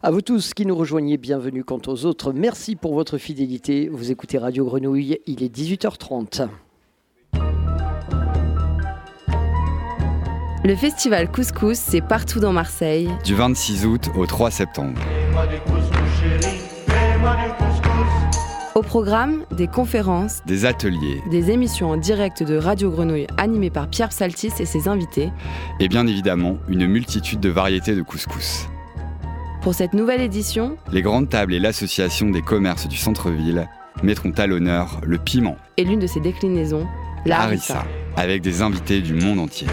À vous tous qui nous rejoignez, bienvenue quant aux autres. Merci pour votre fidélité. Vous écoutez Radio Grenouille, il est 18h30. Le festival Couscous, c'est partout dans Marseille. Du 26 août au 3 septembre. Au programme, des conférences, des ateliers, des émissions en direct de Radio Grenouille animées par Pierre Psaltis et ses invités. Et bien évidemment, une multitude de variétés de couscous. Pour cette nouvelle édition, les grandes tables et l'association des commerces du centre-ville mettront à l'honneur le piment. Et l'une de ses déclinaisons, la harissa. Avec des invités du monde entier.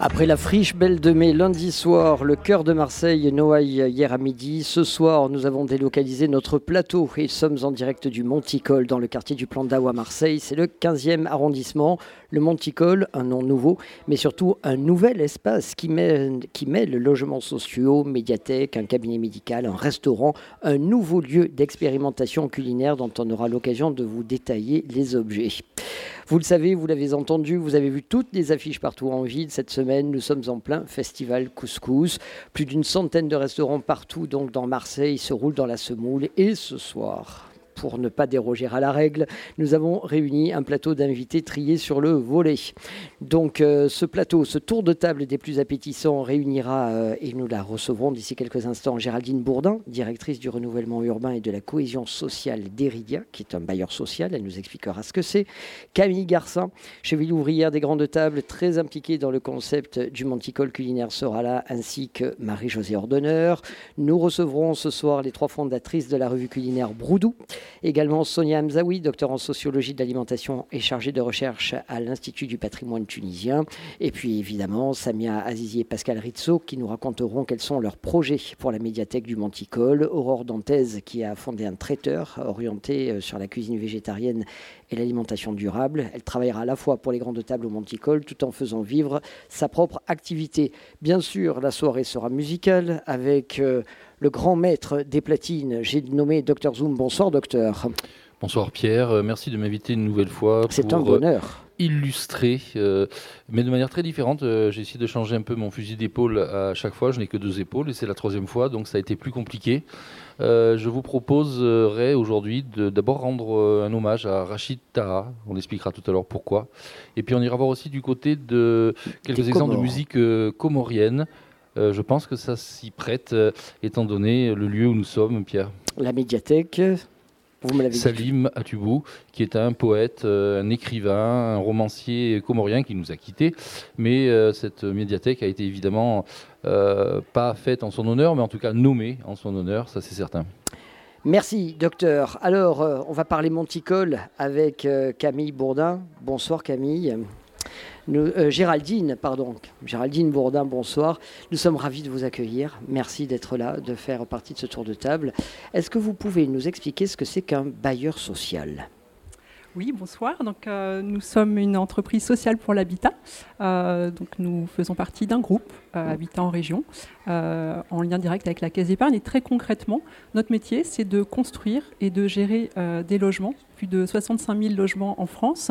Après la friche Belle de Mai lundi soir, le cœur de Marseille, Noailles hier à midi, ce soir nous avons délocalisé notre plateau et sommes en direct du Monticole dans le quartier du Plan d'Aou à Marseille. C'est le 15e arrondissement. Le Monticole, un nom nouveau, mais surtout un nouvel espace qui mêle, qui mêle logements sociaux, médiathèque, un cabinet médical, un restaurant, un nouveau lieu d'expérimentation culinaire dont on aura l'occasion de vous détailler les objets. Vous le savez, vous l'avez entendu, vous avez vu toutes les affiches partout en ville. Cette semaine, nous sommes en plein festival couscous. Plus d'une centaine de restaurants partout, donc dans Marseille, se roulent dans la semoule. Et ce soir, pour ne pas déroger à la règle, nous avons réuni un plateau d'invités triés sur le volet. Donc euh, ce plateau, ce tour de table des plus appétissants réunira, euh, et nous la recevrons d'ici quelques instants, Géraldine Bourdin, directrice du renouvellement urbain et de la cohésion sociale d'Eridia, qui est un bailleur social, elle nous expliquera ce que c'est. Camille Garcin, cheville ouvrière des grandes tables, très impliquée dans le concept du monticole culinaire sera là, ainsi que Marie-Josée Ordonneur. Nous recevrons ce soir les trois fondatrices de la revue culinaire Broudou. Également Sonia Hamzaoui, docteur en sociologie de l'alimentation et chargée de recherche à l'Institut du patrimoine tunisien. Et puis évidemment Samia Azizi et Pascal Rizzo qui nous raconteront quels sont leurs projets pour la médiathèque du Monticole. Aurore Dantaise qui a fondé un traiteur orienté euh, sur la cuisine végétarienne et l'alimentation durable. Elle travaillera à la fois pour les grandes tables au Monticole tout en faisant vivre sa propre activité. Bien sûr, la soirée sera musicale avec... Euh, le grand maître des platines. J'ai nommé Dr Zoom. Bonsoir, docteur. Bonsoir Pierre, euh, merci de m'inviter une nouvelle fois. C'est un bonheur. Euh, illustrer, euh, mais de manière très différente. j'ai essayé de changer un peu mon fusil d'épaule à chaque fois. Je n'ai que deux épaules et c'est la troisième fois, donc ça a été plus compliqué. je vous proposerai aujourd'hui de d'abord rendre un hommage à Rachid Taha. On expliquera tout à l'heure pourquoi. Et puis on ira voir aussi du côté de quelques exemples de musique comorienne. Euh, je pense que ça s'y prête, euh, étant donné le lieu où nous sommes, Pierre. La médiathèque. Vous me Salim Atoubou, qui est un poète, euh, un écrivain, un romancier comorien qui nous a quittés. Mais cette médiathèque a été évidemment pas faite en son honneur, mais en tout cas nommée en son honneur, ça c'est certain. Merci, docteur. Alors, on va parler monticole avec Camille Bourdin. Bonsoir, Camille. Euh, Géraldine, pardon, Géraldine Bourdin, bonsoir. Nous sommes ravis de vous accueillir. Merci d'être là, de faire partie de ce tour de table. Est-ce que vous pouvez nous expliquer ce que c'est qu'un bailleur social? Oui, bonsoir. Donc, euh, nous sommes une entreprise sociale pour l'habitat. Euh, donc, nous faisons partie d'un groupe Habitat en région, en lien direct avec la Caisse d'épargne. Et très concrètement, notre métier, c'est de construire et de gérer des logements, plus de 65 000 logements en France,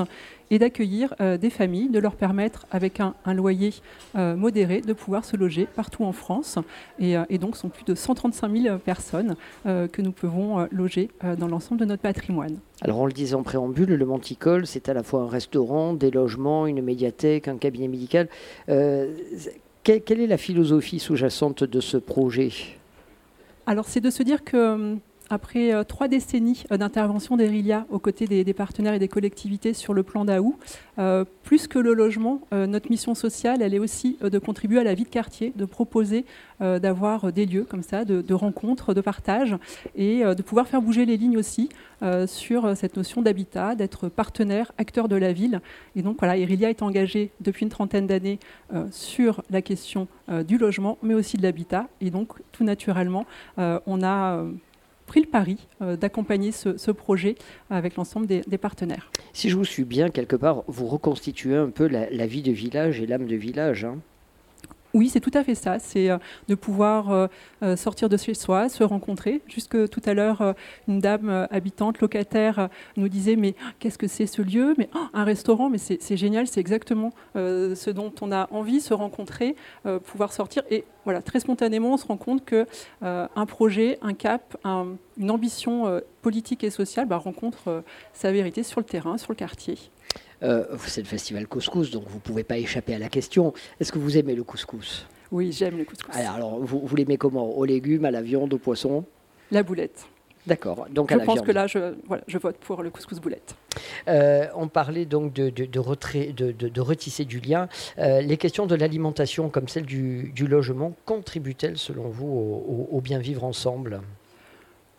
et d'accueillir euh, des familles, de leur permettre, avec un, loyer euh, modéré, de pouvoir se loger partout en France. Et, euh, et donc, ce sont plus de 135 000 personnes que nous pouvons loger dans l'ensemble de notre patrimoine. Alors, on le disait en préambule, le Monticole, c'est à la fois un restaurant, des logements, une médiathèque, un cabinet médical. Quelle est la philosophie sous-jacente de ce projet? Alors c'est de se dire que hum, après euh, trois décennies euh, d'intervention d'Erilia aux côtés des, partenaires et des collectivités sur le plan d'Aou, euh, plus que le logement, notre mission sociale, elle est aussi de contribuer à la vie de quartier, de proposer d'avoir des lieux comme ça, de, rencontres, de partage, et de pouvoir faire bouger les lignes aussi sur cette notion d'habitat, d'être partenaire, acteur de la ville. Et donc voilà, Erilia est engagée depuis une trentaine d'années sur la question du logement, mais aussi de l'habitat. Et donc tout naturellement, on a pris le pari euh, d'accompagner ce, projet avec l'ensemble des, partenaires. Si je vous suis bien, quelque part, vous reconstituez un peu la, vie de village et l'âme de village. Hein. Oui, c'est tout à fait ça. C'est euh, de pouvoir euh, euh, sortir de chez soi, se rencontrer. Jusque tout à l'heure, une dame habitante, locataire, nous disait Mais qu'est-ce que c'est ce lieu? Mais oh, un restaurant, mais c'est génial, c'est exactement ce dont on a envie, se rencontrer, pouvoir sortir. Et voilà, très spontanément, on se rend compte que un projet, un cap, une ambition politique et sociale bah, rencontre sa vérité sur le terrain, sur le quartier. Euh, c'est le festival couscous, donc vous ne pouvez pas échapper à la question. Est-ce que vous aimez le couscous? Oui, j'aime le couscous. Alors, vous, l'aimez comment? Aux légumes, à la viande, au poisson? La boulette. D'accord. Donc je pense que là, je, je, vote pour le couscous boulette. Euh, on parlait donc de, de, retrait, de, retisser du lien. Euh, les questions de l'alimentation, comme celle du, logement, contribuent-elles, selon vous, au, au bien vivre ensemble?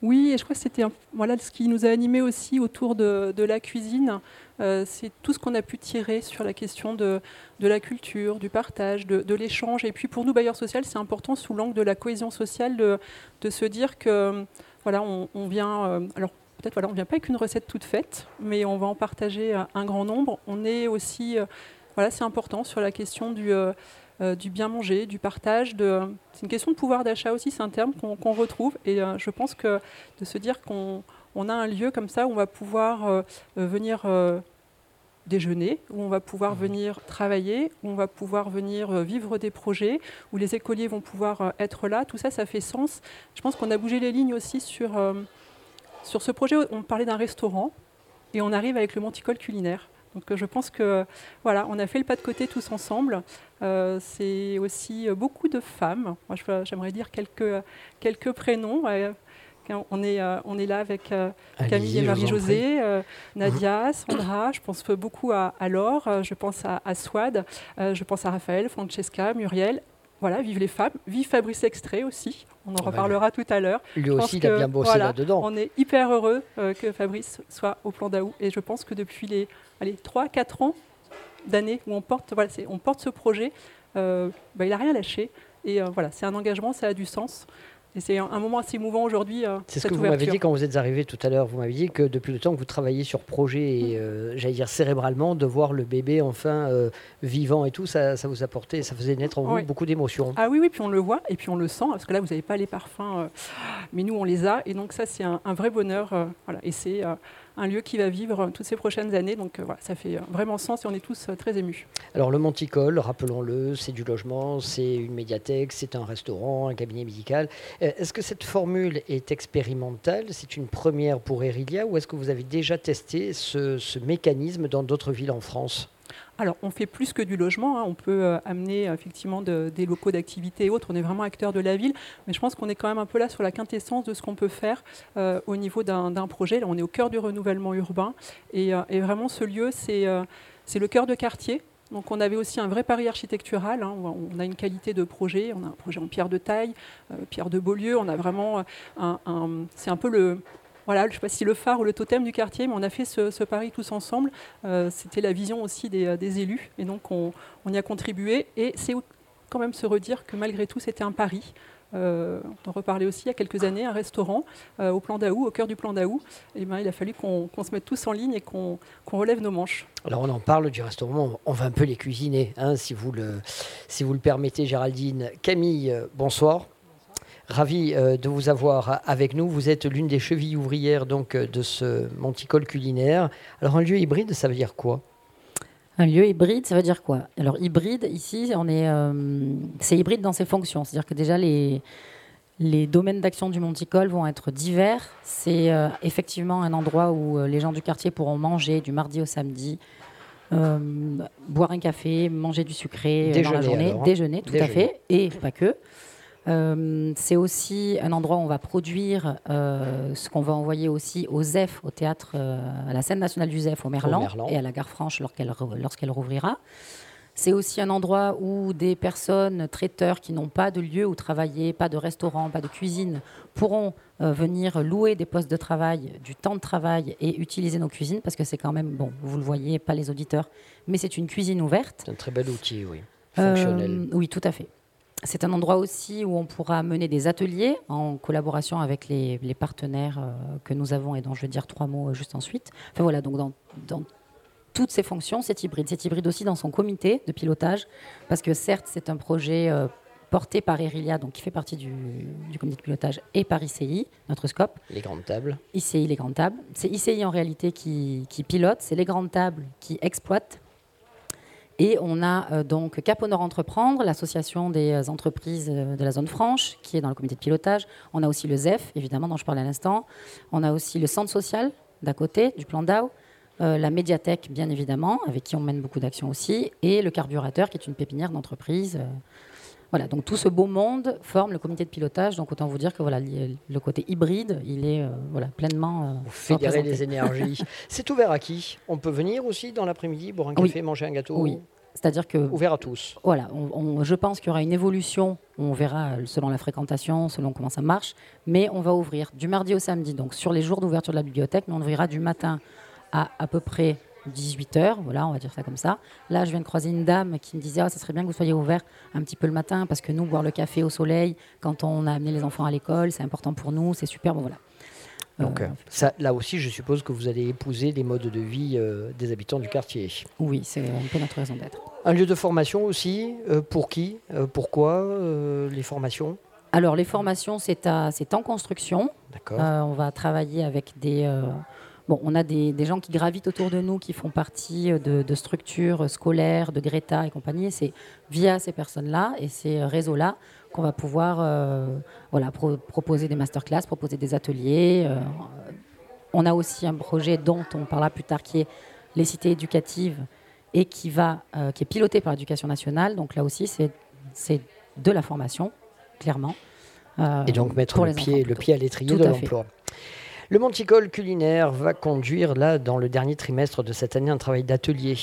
Oui, et je crois que c'était voilà, ce qui nous a animés aussi autour de, la cuisine. Euh, c'est tout ce qu'on a pu tirer sur la question de, la culture, du partage, de, l'échange. Et puis pour nous, bailleurs sociaux, c'est important sous l'angle de la cohésion sociale de, se dire que voilà, on, vient. Euh, alors peut-être voilà, on vient pas avec une recette toute faite, mais on va en partager un grand nombre. On est aussi, euh, voilà, c'est important sur la question du euh, bien manger, du partage. C'est une question de pouvoir d'achat aussi, c'est un terme qu'on retrouve. Et euh, je pense que de se dire qu'on a un lieu comme ça où on va pouvoir euh, venir déjeuner, où on va pouvoir mmh. venir travailler, où on va pouvoir venir vivre des projets, où les écoliers vont pouvoir être là. Tout ça, ça fait sens. Je pense qu'on a bougé les lignes aussi sur, sur ce projet. On parlait d'un restaurant et on arrive avec le monticole culinaire. Donc je pense que voilà, on a fait le pas de côté tous ensemble. Euh, c'est aussi beaucoup de femmes. Moi, j'aimerais dire quelques, quelques prénoms. On est, euh, on est là avec euh, Camille et Marie-Josée, Nadia, Sandra, je pense beaucoup à, Laure, je pense à, à Swad, je pense à Raphaël, Francesca, Muriel. Voilà, vive les femmes, vive Fabrice Extrait aussi, on en reparlera tout à l'heure. Lui aussi, il a bien bossé là-dedans. On est hyper heureux que Fabrice soit au plan d'Aou et je pense que depuis les allez, 3-4 ans d'années où on porte, voilà, on porte ce projet, euh, bah, il n'a rien lâché. Et euh, voilà, c'est un engagement, ça a du sens. Et c'est un, moment assez émouvant aujourd'hui. Euh, c'est ce que vous m'avez dit quand vous êtes arrivé tout à l'heure. Vous m'avez dit que depuis le temps que vous travaillez sur projet, et mm. j'allais dire cérébralement, de voir le bébé enfin vivant et tout, ça, ça vous apportait, ça faisait naître en vous beaucoup d'émotions. Ah oui, oui, puis on le voit et puis on le sent, parce que là, vous n'avez pas les parfums, mais nous, on les a. Et donc ça, c'est un, un, vrai bonheur. voilà. Et c'est un lieu qui va vivre toutes ces prochaines années. Donc euh, voilà, ça fait vraiment sens et on est tous euh, très émus. Alors le Monticole, rappelons-le, c'est du logement, c'est une médiathèque, c'est un restaurant, un cabinet médical. Euh, est-ce que cette formule est expérimentale? C'est une première pour Erilia ou est-ce que vous avez déjà testé ce mécanisme dans d'autres villes en France? Alors, on fait plus que du logement. Hein. On peut euh, amener effectivement des locaux d'activité et autres. On est vraiment acteur de la ville. Mais je pense qu'on est quand même un peu là sur la quintessence de ce qu'on peut faire euh, au niveau d'un projet. Là, on est au cœur du renouvellement urbain. Et, euh, vraiment, ce lieu, c'est le cœur de quartier. Donc on avait aussi un vrai pari architectural. Hein. On a une qualité de projet. On a un projet en pierre de taille, pierre de Beaulieu. On a vraiment un c'est un peu le, voilà, je ne sais pas si le phare ou le totem du quartier, mais on a fait ce, pari tous ensemble. Euh, c'était la vision aussi des, élus, et donc on, y a contribué. Et c'est quand même se redire que malgré tout, c'était un pari. Euh, on en reparlait aussi il y a quelques années, un restaurant euh, au plan d'Aou, au cœur du plan d'Aou. Et ben, il a fallu qu'on se mette tous en ligne et qu'on relève nos manches. Alors on en parle du restaurant, on va un peu les cuisiner, hein, si, vous le, si vous le permettez Géraldine. Camille, bonsoir. Ravi euh, de vous avoir avec nous. Vous êtes l'une des chevilles ouvrières donc, euh, de ce monticole culinaire. Alors, un lieu hybride, ça veut dire quoi? Un lieu hybride, ça veut dire quoi? Alors hybride, ici, on est, euh, c'est hybride dans ses fonctions. C'est-à-dire que déjà les, les domaines d'action du Monticole vont être divers. C'est effectivement un endroit où les gens du quartier pourront manger du mardi au samedi, boire un café, manger du sucré dans la journée, déjeuner, tout à fait, et pas que. Euh, c'est aussi un endroit où on va produire euh, ce qu'on va envoyer aussi au ZEF, au théâtre, euh, à la scène nationale du ZEF au Merlan, et à la Gare Franche lorsqu'elle rouvrira. C'est aussi un endroit où des personnes, traiteurs qui n'ont pas de lieu où travailler, pas de restaurant, pas de cuisine, pourront venir louer des postes de travail, du temps de travail et utiliser nos cuisines parce que c'est quand même, bon, vous le voyez, pas les auditeurs, mais c'est une cuisine ouverte. C'est un très bel outil, oui. Fonctionnel. oui, tout à fait. C'est un endroit aussi où on pourra mener des ateliers en collaboration avec les, partenaires euh, que nous avons et dont je vais dire trois mots juste ensuite. Enfin voilà, donc dans, toutes ses fonctions, c'est hybride. C'est hybride aussi dans son comité de pilotage, parce que certes, c'est un projet euh, porté par Erilia, donc qui fait partie du, comité de pilotage, et par ICI, notre scope. Les grandes tables. ICI, les grandes tables. C'est ICI en réalité qui, pilote, c'est les grandes tables qui exploitent. Et on a euh, donc Cap Entreprendre, l'association des euh, entreprises de la zone franche, qui est dans le comité de pilotage. On a aussi le ZEF, évidemment, dont je parlais à l'instant. On a aussi le centre social d'à côté, du plan DAO. Euh, la médiathèque, bien évidemment, avec qui on mène beaucoup d'actions aussi, et le carburateur, qui est une pépinière d'entreprise. Euh. Voilà, donc tout ce beau monde forme le comité de pilotage. Donc autant vous dire que voilà, le côté hybride, il est euh, voilà, pleinement. vous fédérez les énergies. C'est ouvert à qui? On peut venir aussi dans l'après-midi, boire un café, manger un gâteau? Oui. C'est-à-dire que ouvert à tous. Voilà, je pense qu'il y aura une évolution. On verra selon la fréquentation, selon comment ça marche, mais on va ouvrir du mardi au samedi. Donc sur les jours d'ouverture de la bibliothèque, mais on ouvrira du matin à à peu près 18 heures, voilà, on va dire ça comme ça. Là, je viens de croiser une dame qui me disait ah, ça serait bien que vous soyez ouvert un petit peu le matin parce que nous, boire le café au soleil, quand on a amené les enfants à l'école, c'est important pour nous, c'est super. Bon, voilà. Donc, euh, ça, là aussi, je suppose que vous allez épouser les modes de vie euh, des habitants du quartier. Oui, c'est un peu notre raison d'être. Un lieu de formation aussi, euh, pour qui Pourquoi les formations? Alors, les formations, c'est en construction. D'accord. on va travailler avec des Bon, on a des, gens qui gravitent autour de nous, qui font partie euh, de, structures scolaires, de Greta et compagnie. C'est via ces personnes-là et ces réseaux-là qu'on va pouvoir euh, voilà, proposer des masterclass, proposer des ateliers. Euh. on a aussi un projet dont on parlera plus tard qui est les cités éducatives et qui, va, qui est piloté par l'éducation nationale. Donc là aussi, c'est de la formation, clairement. et donc mettre le, pied, le pied à l'étrier de l'emploi. Le Monticole culinaire va conduire là dans le dernier trimestre de cette année un travail d'atelier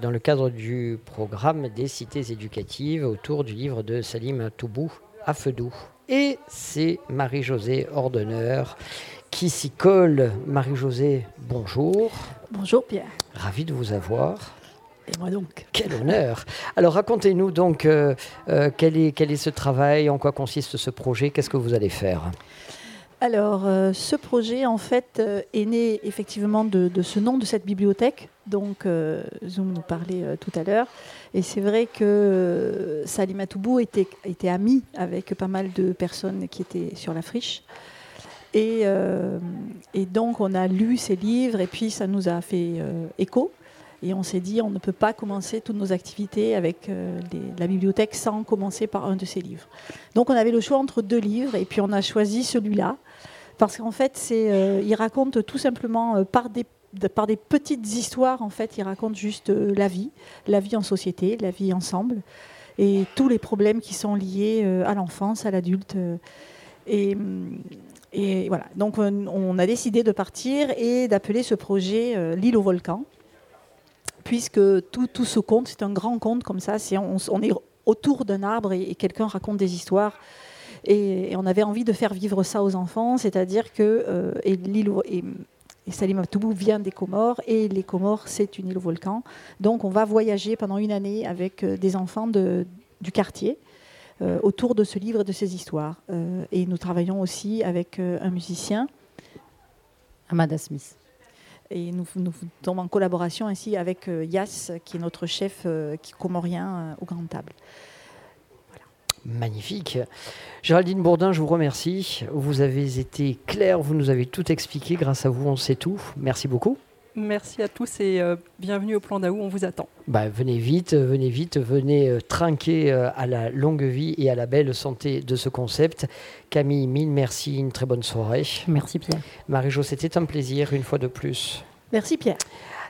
dans le cadre du programme des cités éducatives autour du livre de Salim Toubou à Feudou. Et c'est Marie-Josée Ordonneur qui s'y colle. Marie-Josée, bonjour. Bonjour Pierre. Ravi de vous avoir. Et moi donc. Quel honneur. Alors racontez-nous donc euh, euh, quel, est, quel est ce travail, en quoi consiste ce projet, qu'est-ce que vous allez faire? Alors, euh, ce projet, en fait, euh, est né effectivement de, ce nom de cette bibliothèque, donc euh, Zoom nous parlait tout à l'heure. Et c'est vrai que Salim Toubou était, était ami avec pas mal de personnes qui étaient sur la friche. Et, donc, on a lu ses livres et puis ça nous a fait écho. Et on s'est dit, on ne peut pas commencer toutes nos activités avec la bibliothèque sans commencer par un de ses livres. Donc on avait le choix entre deux livres, et puis on a choisi celui-là, parce qu'en fait, c'est, euh, il raconte tout simplement euh, par des par des petites histoires, en fait, il raconte juste euh, la vie, la vie en société, la vie ensemble, et tous les problèmes qui sont liés à l'enfance, à l'adulte. Et, et, voilà. Donc, on, a décidé de partir et d'appeler ce projet l'île au volcan, puisque tout, tout ce conte, c'est un grand conte comme ça. C'est, on, est autour d'un arbre et quelqu'un raconte des histoires et, on avait envie de faire vivre ça aux enfants, c'est-à-dire que euh, et l'île et, Salim Abtoubou vient des Comores et les Comores, c'est une île volcan. Donc on va voyager pendant une année avec euh, des enfants de, du quartier euh, autour de ce livre et de ces histoires. et nous travaillons aussi avec un musicien. Amada Smith. Et nous, nous sommes en collaboration ainsi avec Yass, qui est notre chef qui comorien au Grand Table. Magnifique. Géraldine Bourdin, je vous remercie. Vous avez été claire, vous nous avez tout expliqué. Grâce à vous, on sait tout. Merci beaucoup. Merci à tous et euh, bienvenue au plan d'Aou, on vous attend. Bah, venez vite, venez vite, venez euh, trinquer euh, à la longue vie et à la belle santé de ce concept. Camille, mille merci, une très bonne soirée. Merci Pierre. Marie-Jo, c'était un plaisir une fois de plus. Merci Pierre.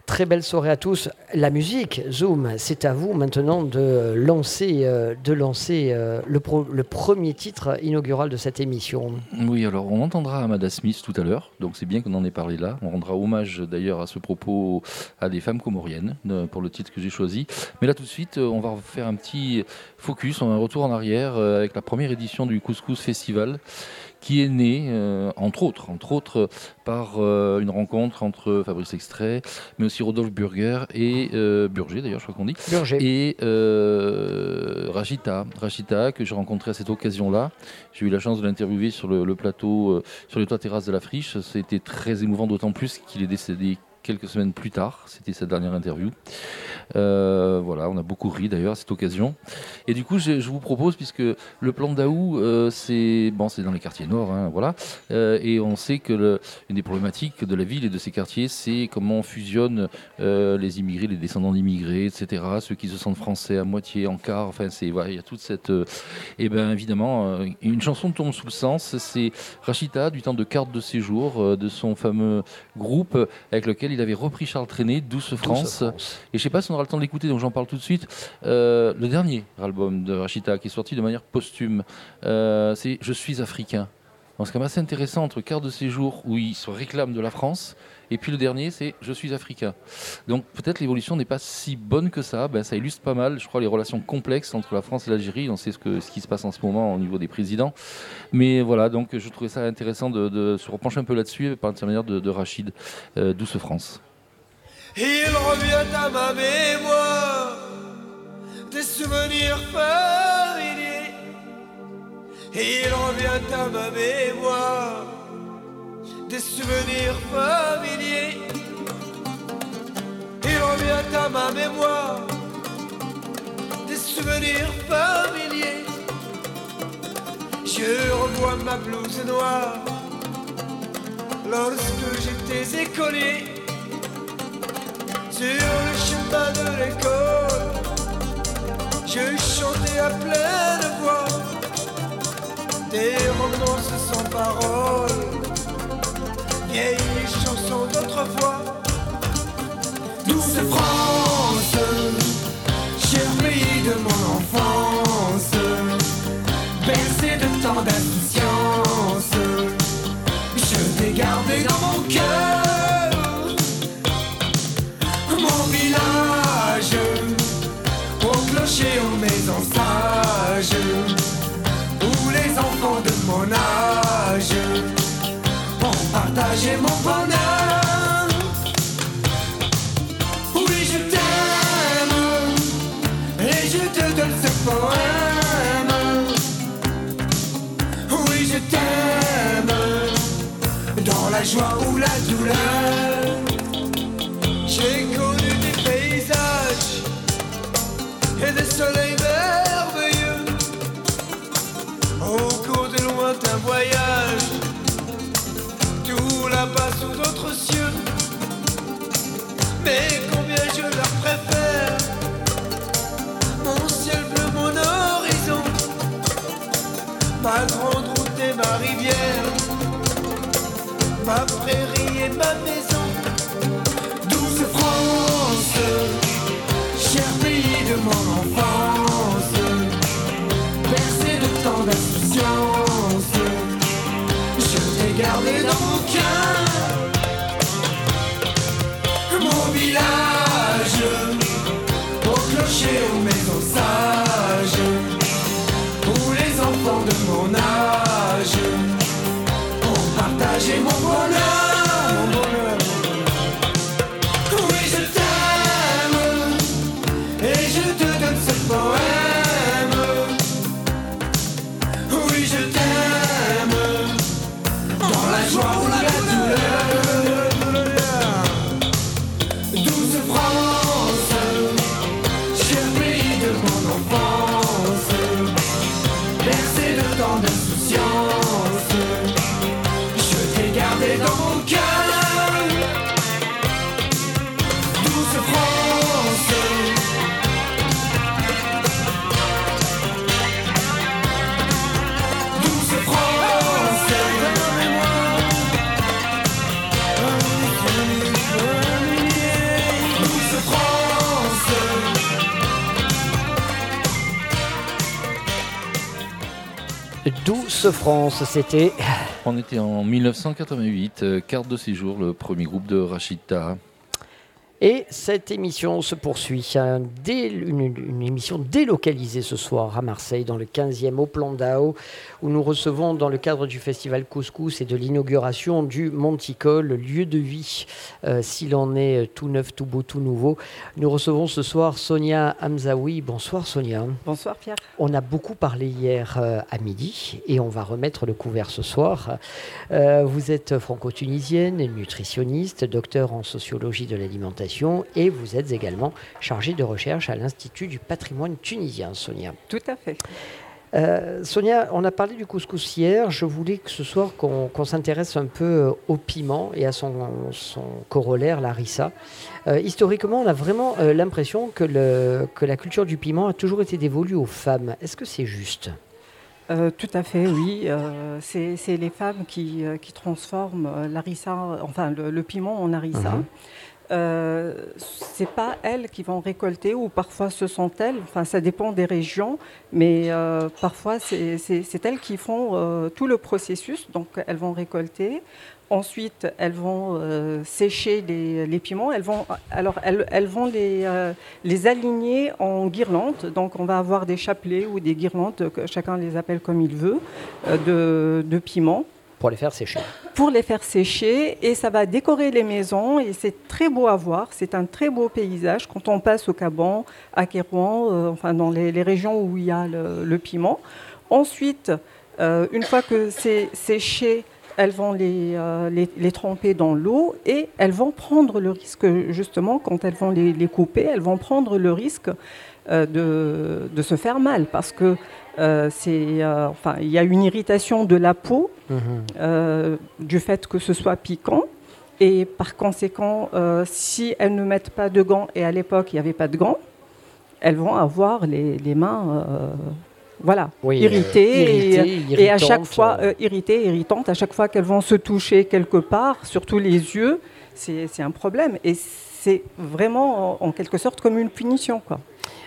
Très belle soirée à tous. La musique, Zoom, c'est à vous maintenant de lancer, euh, euh, le, le, premier titre inaugural de cette émission. Oui, alors on entendra Amada Smith tout à l'heure, donc c'est bien qu'on en ait parlé là. On rendra hommage d'ailleurs à ce propos à des femmes comoriennes euh, pour le titre que j'ai choisi. Mais là tout de suite, on va faire un petit focus, un retour en arrière avec la première édition du Couscous Festival qui est né, euh, entre autres, entre autres par euh, une rencontre entre Fabrice Extrait, mais aussi Rodolphe Burger et euh, Burger, d'ailleurs, je crois qu'on dit, Burger. et Rachita, Rachita que j'ai rencontré à cette occasion-là. J'ai eu la chance de l'interviewer sur le, plateau, sur les toits terrasses de la Friche. C'était très émouvant, d'autant plus qu'il est décédé quelques semaines plus tard. C'était sa dernière interview. Euh, voilà, on a beaucoup ri d'ailleurs à cette occasion. Et du coup, je, vous propose, puisque le plan d'Aou, euh, c'est bon, dans les quartiers nord, hein, voilà, euh, et on sait que le, une des problématiques de la ville et de ces quartiers, c'est comment on fusionne les immigrés, les descendants d'immigrés, etc., ceux qui se sentent français à moitié, en quart, enfin, c'est voilà, il y a toute cette, et ben évidemment, une chanson tombe sous le sens, c'est Rachita du temps de carte de séjour de son fameux groupe avec lequel il avait repris Charles Trenet, Douce France. Et je sais pas si on aura le temps de l'écouter, donc j'en parle tout de suite. Euh, le dernier album de Rachita, qui est sorti de manière posthume, euh, c'est Je suis africain. C'est quand même assez intéressant entre quart de séjour où il se réclame de la France et puis le dernier, c'est Je suis africain. Donc peut-être l'évolution n'est pas si bonne que ça. Ben, ça illustre pas mal, je crois, les relations complexes entre la France et l'Algérie. On sait ce, que, ce qui se passe en ce moment au niveau des présidents. Mais voilà, donc je trouvais ça intéressant de, se repencher un peu là-dessus par l'intermédiaire de, de Rachid, euh, Douce France. Il revient à ma mémoire des souvenirs familiers. Il revient à ma mémoire des souvenirs familiers. Il revient à ma mémoire des souvenirs familiers. Je revois ma blouse noire lorsque j'étais écolier sur le chemin de l'école. Je chantais à pleine voix des romances sans parole, vieilles chansons d'autrefois. Douce France, cher pays de mon enfance, bercé de tant d'insouciance, je t'ai gardé dans mon cœur. La joie ou la douleur. J'ai connu des paysages et des soleils merveilleux au cours de lointains voyages, tout là-bas sous d'autres cieux. Mais combien je leur préfère, mon ciel bleu, mon horizon, ma grande route et ma rivière, ma prairie et ma maison, douce France cher pays de mon enfance, France, c'était. On était en 1988, euh, carte de séjour, le premier groupe de Rachita. Et cette émission se poursuit. Un dé- une, une émission délocalisée ce soir à Marseille, dans le 15e au Plan d'Ao, où nous recevons, dans le cadre du festival Couscous et de l'inauguration du Monticole, lieu de vie, euh, s'il en est euh, tout neuf, tout beau, tout nouveau. Nous recevons ce soir Sonia Hamzaoui. Bonsoir Sonia. Bonsoir Pierre. On a beaucoup parlé hier euh, à midi et on va remettre le couvert ce soir. Euh, vous êtes franco-tunisienne, nutritionniste, docteur en sociologie de l'alimentation et vous êtes également chargée de recherche à l'Institut du patrimoine tunisien, Sonia. Tout à fait. Euh, Sonia, on a parlé du couscous hier. Je voulais que ce soir qu'on s'intéresse un peu euh, au piment et à son, son corollaire, la rissa. Euh, historiquement, on a vraiment euh, l'impression que, le- que la culture du piment a toujours été dévolue aux femmes. Est-ce que c'est juste? Euh, tout à fait, oui. Euh, c'est les femmes qui, qui transforment l'arissa, enfin le, le piment en harissa. Mhm. Euh, c'est pas elles qui vont récolter ou parfois ce sont elles. Enfin, ça dépend des régions, mais euh, parfois c'est elles qui font euh, tout le processus. Donc elles vont récolter. Ensuite, elles vont euh, sécher les, piments. Elles vont, alors, elles, vont les, aligner en guirlandes. Donc, on va avoir des chapelets ou des guirlandes, chacun les appelle comme il veut, de piments pour les faire sécher pour les faire sécher et ça va décorer les maisons et c'est très beau à voir. C'est un très beau paysage quand on passe au Caban, à Kérouan, euh, enfin dans les, régions où il y a le, piment. Ensuite, euh, une fois que c'est séché, elles vont les, euh, les, les tremper dans l'eau et elles vont prendre le risque, justement, quand elles vont les, les couper, elles vont prendre le risque de, de se faire mal parce que euh, c'est, euh, enfin, il y a une irritation de la peau euh, du fait que ce soit piquant. Et par conséquent, euh, si elles ne mettent pas de gants, et à l'époque il n'y avait pas de gants, elles vont avoir les, les mains euh, voilà, Oui, euh, irritées. et- à chaque fois, euh. euh, irritées, irritantes, à chaque fois qu'elles vont se toucher quelque part, surtout les yeux, c'est c'est un problème. Et c'est vraiment en, en quelque sorte comme une punition. Quoi.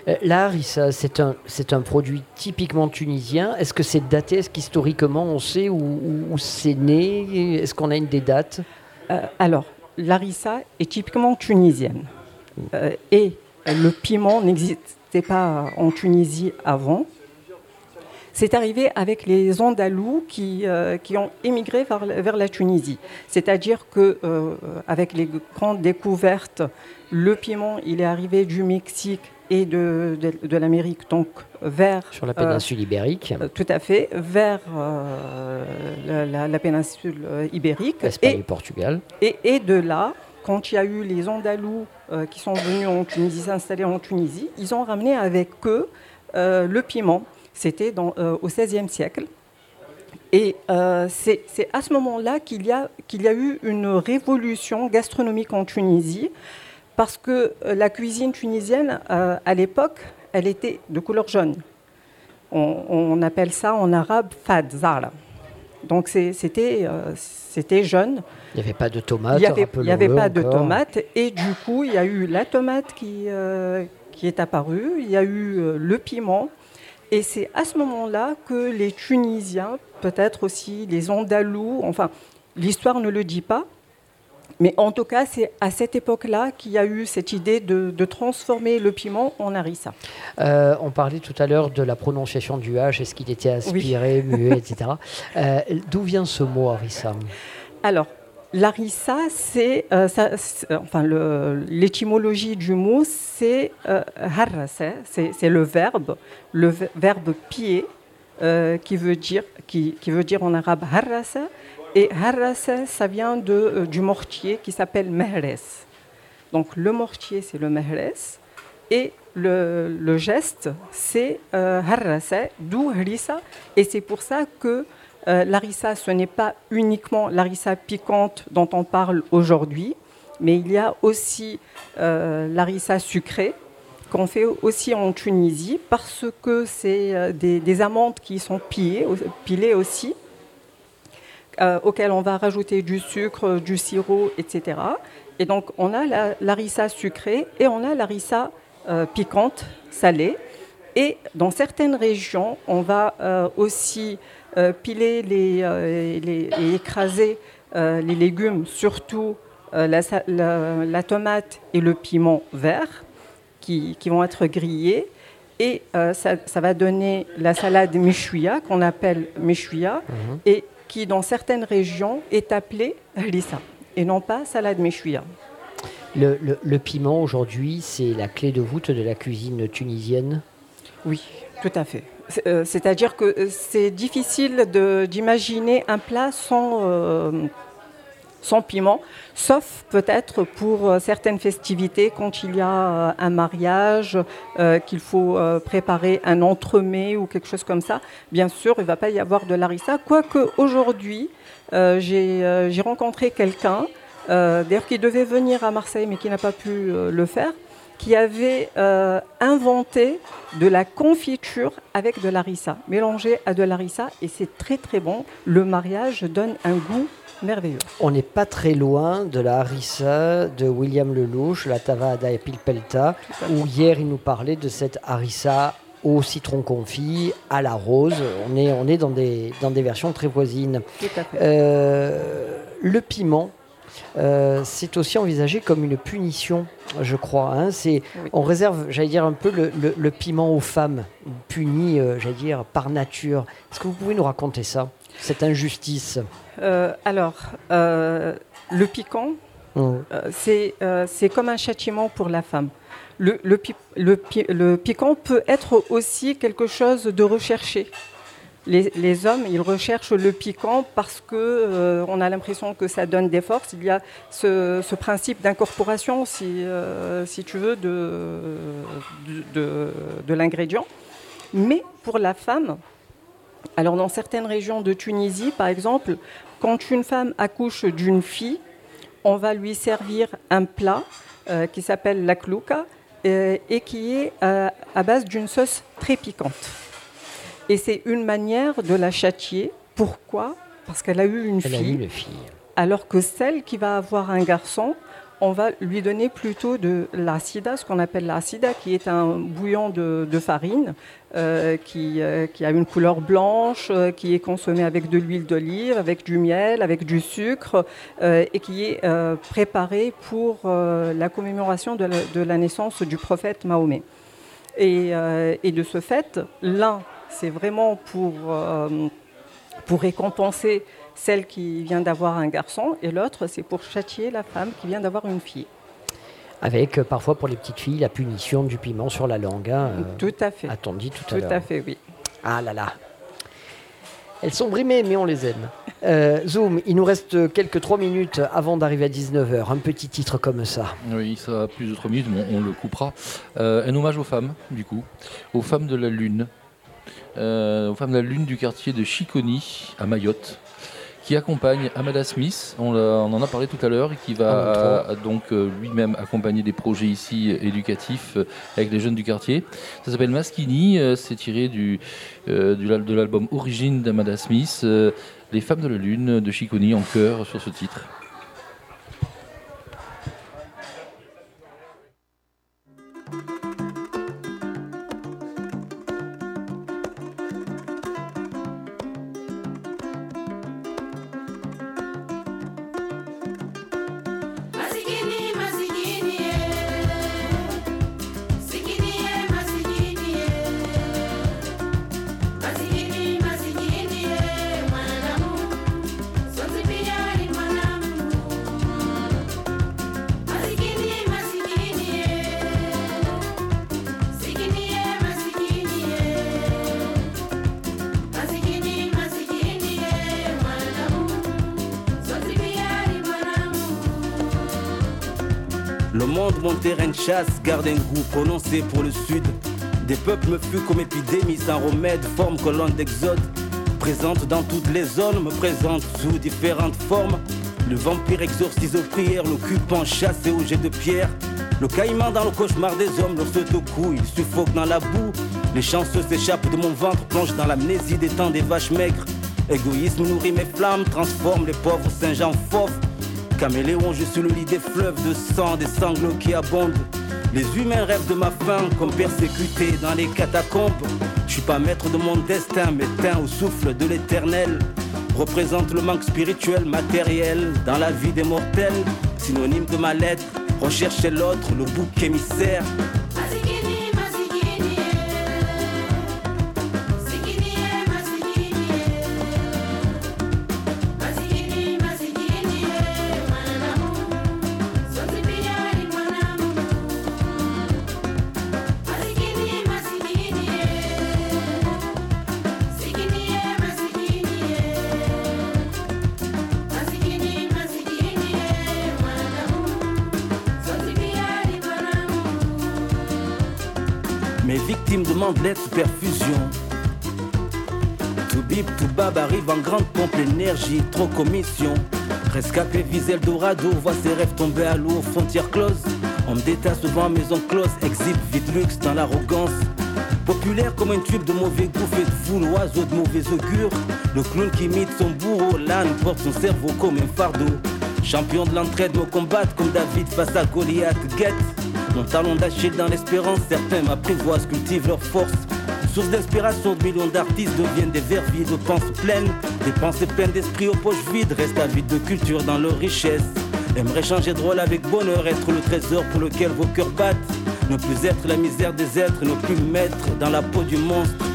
Euh, La harissa, c'est un, produit typiquement tunisien. Est-ce que c'est daté? Est-ce qu'historiquement on sait où, c'est né? Est-ce qu'on a une des dates? Euh, alors, l'arissa est typiquement tunisienne. Euh, et le piment n'existait pas en Tunisie avant. C'est arrivé avec les Andalous qui, qui ont émigré vers, la- Tunisie. C'est-à-dire que avec les grandes découvertes, le piment, est arrivé du Mexique et de, de, de l'Amérique, donc vers... Sur la euh, péninsule ibérique euh, Tout à fait, vers euh, la, la- la péninsule euh, ibérique. Espagne Et- et Portugal. et, et de là, quand il y a eu les Andalous euh, qui sont venus en Tunisie, s'installer en Tunisie, ils ont ramené avec eux euh, le piment. C'était dans- euh, au XVIe siècle. Et euh, c'est c'est à ce moment-là qu'il y, a- qu'il y a eu une révolution gastronomique en Tunisie, parce que euh, la cuisine tunisienne, euh, à l'époque, elle était de couleur jaune. On, on appelle ça en arabe fad, zara. Donc c'était euh, c'était jaune. Il n'y avait pas de tomates. Il n'y avait, il y avait rappelons-le pas de tomates et du coup il y a eu la tomate qui, euh, qui est apparue, il y a eu le piment et c'est à ce moment-là que les Tunisiens, peut-être aussi les Andalous, enfin l'histoire ne le dit pas, mais en tout cas c'est à cette époque-là qu'il y a eu cette idée de, de transformer le piment en harissa. Euh, on parlait tout à l'heure de la prononciation du H. Est-ce qu'il était aspiré, muet, etc. Euh, D'où vient ce mot harissa Alors, Larissa, c'est, euh, enfin, l'étymologie du mot, c'est c'est le verbe, le verbe pied, euh, qui veut dire, qui, qui veut dire en arabe harrasa, et harrasa, ça vient de, euh, du mortier qui s'appelle mehres. Donc, le mortier, c'est le mehres, et le, geste, c'est euh, d'où harissa, et c'est pour ça que euh, L'arissa, ce n'est pas uniquement l'arissa piquante dont on parle aujourd'hui, mais il y a aussi euh, l'arissa sucrée qu'on fait aussi en Tunisie parce que c'est euh, des, des amandes qui sont pilées aussi, euh, auxquelles on va rajouter du sucre, du sirop, etc. Et donc on a la- l'arissa sucrée et on a l'arissa euh, piquante, salée. Et dans certaines régions, on va euh, aussi euh, piler les, euh, les- et écraser les légumes, surtout la, sa- la- la tomate et le piment vert qui, qui vont être grillés. Et euh, ça, ça va donner la salade méchouia, qu'on appelle méchouia, et qui, dans certaines régions, est appelée lissa, et non pas salade méchouia. Le, le- le piment aujourd'hui, c'est la clé de voûte de la cuisine tunisienne? Oui, tout à fait. Euh, C'est-à-dire que euh, c'est difficile d'imaginer un plat sans, euh, sans piment, sauf peut-être pour euh, certaines festivités, quand il y a euh, un mariage, euh, qu'il faut préparer un entremets ou quelque chose comme ça. Bien sûr, il ne va pas y avoir de larissa, quoique aujourd'hui, j'ai rencontré quelqu'un, d'ailleurs qui devait venir à Marseille mais qui n'a pas pu le faire, qui avait inventé de la confiture avec de l'arissa, mélangé à de l'arissa, et c'est très très bon. Le mariage donne un goût merveilleux. On n'est pas très loin de la harissa de William Lelouch, la Tavada et Pilpelta, où hier il nous parlait de cette harissa au citron confit, à la rose. On est, on est dans, des, dans des versions très voisines. Euh, le piment, euh, c'est aussi envisagé comme une punition, je crois. hein. C'est, Oui. On réserve, j'allais dire, un peu le, le- le piment aux femmes, punies, euh, j'allais dire, par nature. Est-ce que vous pouvez nous raconter ça, cette injustice? Euh, alors, euh, le piquant. Euh, c'est comme un châtiment pour la femme. Le, le, le pi- le piquant peut être aussi quelque chose de recherché. Les, les hommes, ils recherchent le piquant parce que on a l'impression que ça donne des forces. Il y a ce, ce principe d'incorporation, si, si tu veux, de, de- de l'ingrédient. Mais pour la femme, alors dans certaines régions de Tunisie, par exemple, quand une femme accouche d'une fille, on va lui servir un plat euh, qui s'appelle la clouka euh, et qui est euh, à base d'une sauce très piquante. Et c'est une manière de la châtier. Pourquoi? Parce qu'elle a eu une Elle a eu une fille. alors que celle qui va avoir un garçon, on va lui donner plutôt de l'acida, ce qu'on appelle l'acida, qui est un bouillon de, farine euh, qui, euh, qui a une couleur blanche, euh, qui est consommé avec de l'huile d'olive, avec du miel, avec du sucre, et qui est préparé pour la commémoration de la, naissance du prophète Mahomet. Et, de ce fait, l'un, c'est vraiment pour récompenser celle qui vient d'avoir un garçon, et l'autre, c'est pour châtier la femme qui vient d'avoir une fille. Avec euh, parfois pour les petites filles la punition du piment sur la langue. hein, euh, Tout à fait. A-t-on dit tout, Tout à l'heure à fait, oui. Ah là là. Elles sont brimées, mais on les aime. Euh, Zoom, il nous reste quelques 3 minutes avant d'arriver à 19h. Un petit titre comme ça. Oui, ça a plus de 3 minutes, mais on, on le coupera. Euh, un hommage aux femmes, du coup, aux femmes de la Lune, Euh, aux femmes de la Lune du quartier de Chiconi, à Mayotte, qui accompagne Amada Smith, on, en a parlé tout à l'heure, et qui va Ah, euh, donc euh, lui-même accompagner des projets ici euh, éducatifs euh, avec les jeunes du quartier. Ça s'appelle Maskini, euh, c'est tiré du, de l'album Origine d'Amada Smith, Les femmes de la Lune de Chiconi en chœur sur ce titre. Garde un goût prononcé pour le sud. Des peuples me fuient comme épidémie sans remède, forme colonne d'exode. Présente dans toutes les zones, me présente sous différentes formes. Le vampire exorcise aux prières, l'occupant chassé au jet de pierre. Le caïman dans le cauchemar des hommes, leur saute au cou, il suffoque dans la boue. Les chanceux s'échappent de mon ventre, plongent dans l'amnésie des temps des vaches maigres. Égoïsme nourrit mes flammes, transforme les pauvres singes en fauves. Caméléon, je suis le lit des fleuves de sang, des sanglots qui abondent. Les humains rêvent de ma fin comme persécutés dans les catacombes. Je suis pas maître de mon destin, mais teint au souffle de l'éternel. représente le manque spirituel, matériel dans la vie des mortels. Synonyme de ma lettre, rechercher l'autre, le bouc émissaire. L'aide sous perfusion. Tout bip, tout bab arrive en grande pompe, l'énergie, trop commission. Rescapé vise Eldorado, voit ses rêves tomber à l'eau, frontières closes. On me détache devant maison close, exhibe vite luxe dans l'arrogance. Populaire comme un tube de mauvais goût, fait de vous l'oiseau de mauvais augure. Le clown qui imite son bourreau, l'âne porte son cerveau comme un fardeau. Champion de l'entraide, me combattre comme David face à Goliath, guette. Mon talon d'Achille dans l'espérance, certains m'apprivoisent, cultivent leur force. Source d'inspiration de millions d'artistes deviennent des vers vides de pensées pleines. Des pensées pleines d'esprit aux poches vides, restent avides de culture dans leur richesse. Aimerait changer de rôle avec bonheur, être le trésor pour lequel vos cœurs battent. Ne plus être la misère des êtres, ne plus mettre dans la peau du monstre. –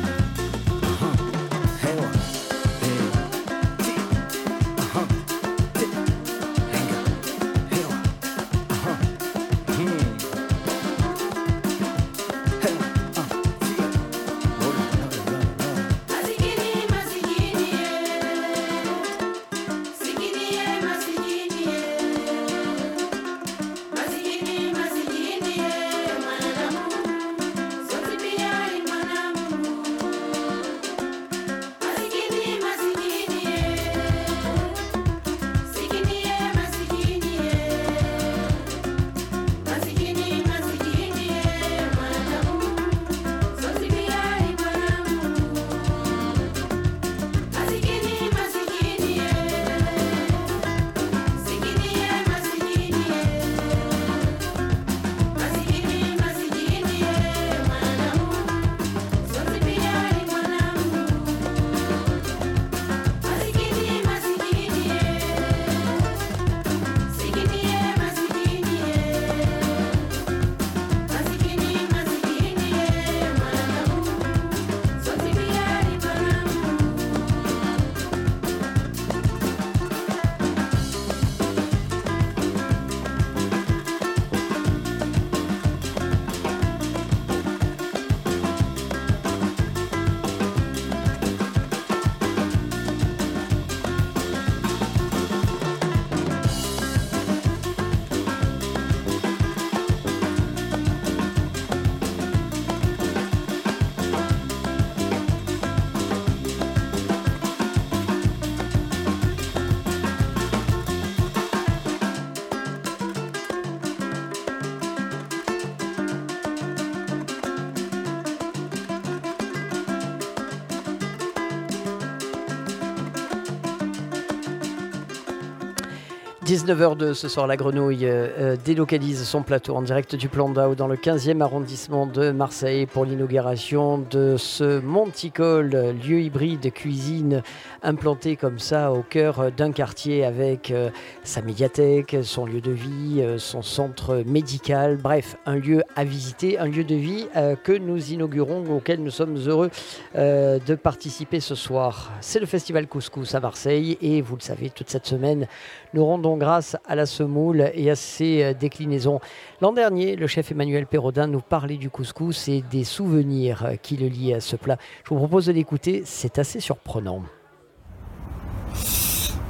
19h02 ce soir, la grenouille euh, euh, délocalise son plateau en direct du plan d'Ao dans le 15e arrondissement de Marseille pour l'inauguration de ce monticole, lieu hybride de cuisine implanté comme ça au cœur d'un quartier avec euh, sa médiathèque, son lieu de vie, euh, son centre médical, bref, un lieu à visiter, un lieu de vie euh, que nous inaugurons, auquel nous sommes heureux de participer ce soir. C'est le festival Couscous à Marseille et vous le savez, toute cette semaine, nous rendons grâce à la semoule et à ses déclinaisons. L'an dernier, le chef Emmanuel Perrodin nous parlait du couscous et des souvenirs qui le lient à ce plat. Je vous propose de l'écouter, c'est assez surprenant.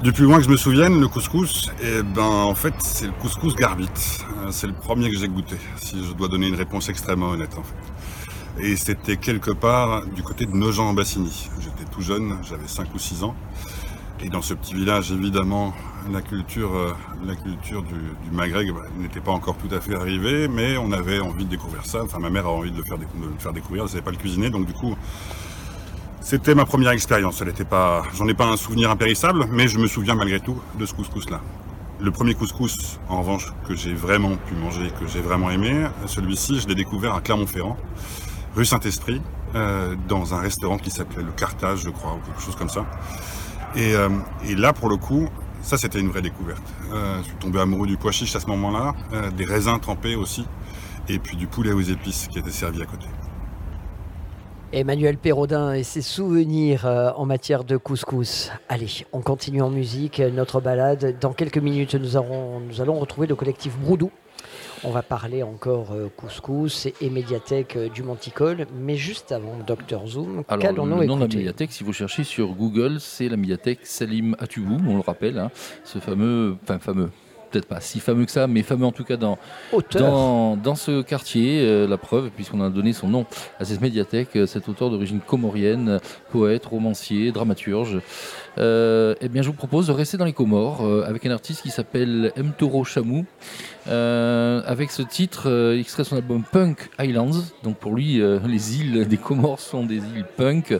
Du plus loin que je me souvienne, le couscous, eh ben, en fait, c'est le couscous garbit. Euh, C'est le premier que j'ai goûté, si je dois donner une réponse extrêmement honnête. Et c'était quelque part du côté de Nogent-en-Bassigny. J'étais tout jeune, j'avais 5 ou 6 ans. Et dans ce petit village, évidemment, la culture, euh, du, Maghreb n'était pas encore tout à fait arrivée, mais on avait envie de découvrir ça. Enfin, ma mère a envie de le faire, décou- de le faire découvrir, elle ne savait pas le cuisiner, donc du coup, c'était ma première expérience. Elle était pas, j'en ai pas un souvenir impérissable, mais je me souviens malgré tout de ce couscous-là. Le premier couscous, en revanche, que j'ai vraiment pu manger, que j'ai vraiment aimé, celui-ci, je l'ai découvert à Clermont-Ferrand, rue Saint-Esprit, euh, dans un restaurant qui s'appelait le Carthage, je crois, ou quelque chose comme ça. Et, euh, là, pour le coup, ça, c'était une vraie découverte. Euh, je suis tombé amoureux du pois chiche à ce moment-là, des raisins trempés aussi, et puis du poulet aux épices qui était servi à côté. Emmanuel Perraudin et ses souvenirs euh, en matière de couscous. Allez, on continue en musique, notre balade. Dans quelques minutes, nous, aurons- nous allons retrouver le collectif Broudou. On va parler encore euh, couscous et, médiathèque euh, du Monticole. Mais juste avant, Dr Zoom, qu'allons-nous le nom de la écouter? médiathèque, si vous cherchez sur Google, c'est la médiathèque Salim Atoubou, on le rappelle, hein, ce fameux, enfin fameux, peut-être pas si fameux que ça, mais fameux en tout cas dans, Auteur. dans, dans ce quartier. euh, la preuve, puisqu'on a donné son nom à cette médiathèque, euh, cet auteur d'origine comorienne, poète, romancier, dramaturge. Euh, eh bien, je vous propose de rester dans les Comores avec un artiste qui s'appelle M. Toro Chamou, euh, avec ce titre euh, extrait son album Punk Islands. Donc pour lui, euh, les îles des Comores sont des îles punk.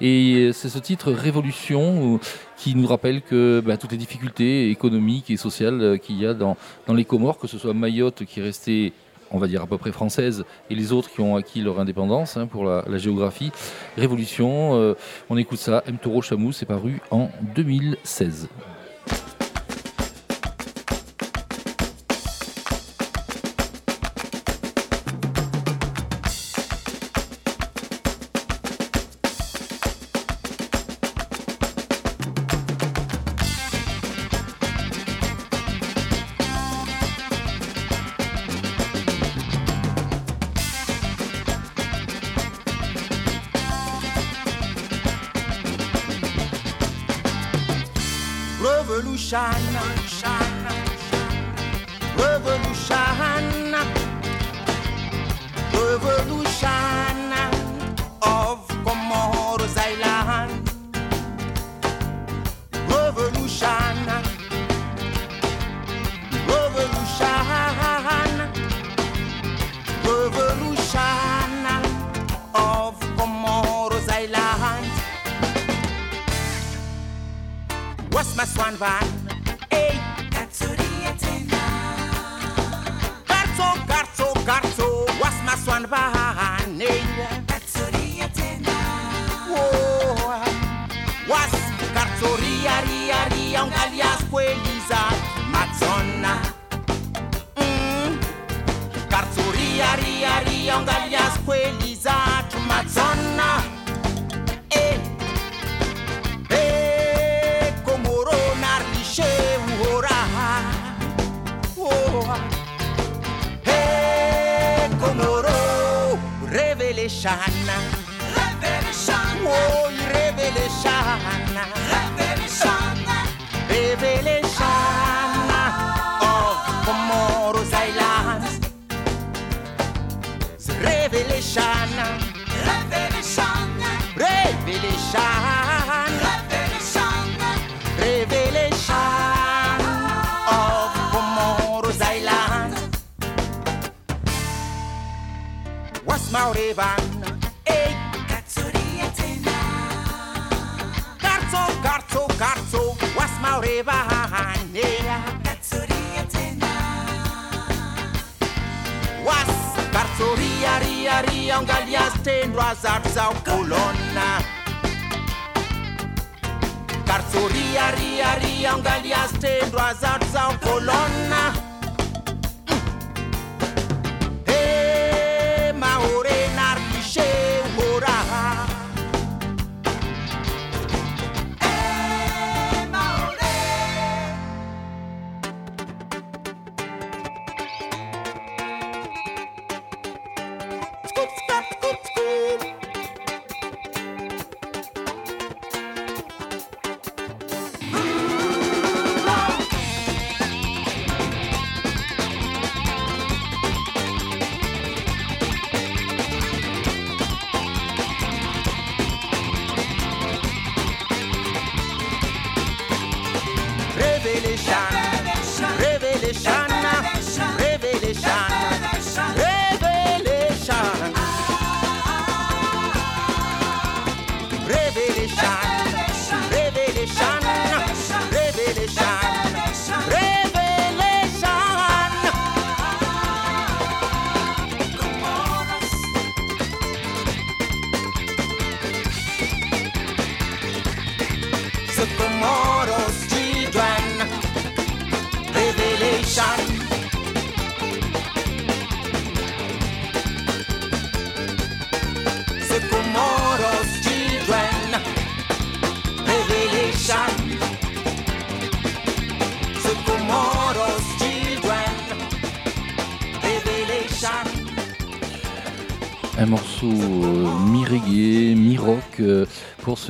Et euh, c'est ce titre Révolution qui nous rappelle que bah, toutes les difficultés économiques et sociales qu'il y a dans, dans les Comores, que ce soit Mayotte qui est restée on va dire à peu près française, et les autres qui ont acquis leur indépendance hein, pour la, géographie. Révolution, on écoute ça, M. Toro Chamou, c'est paru en 2016. Revolution, revolution, revolution of Comoros Island. Revolution, revolution, revolution of Comoros Island. What's my swan van?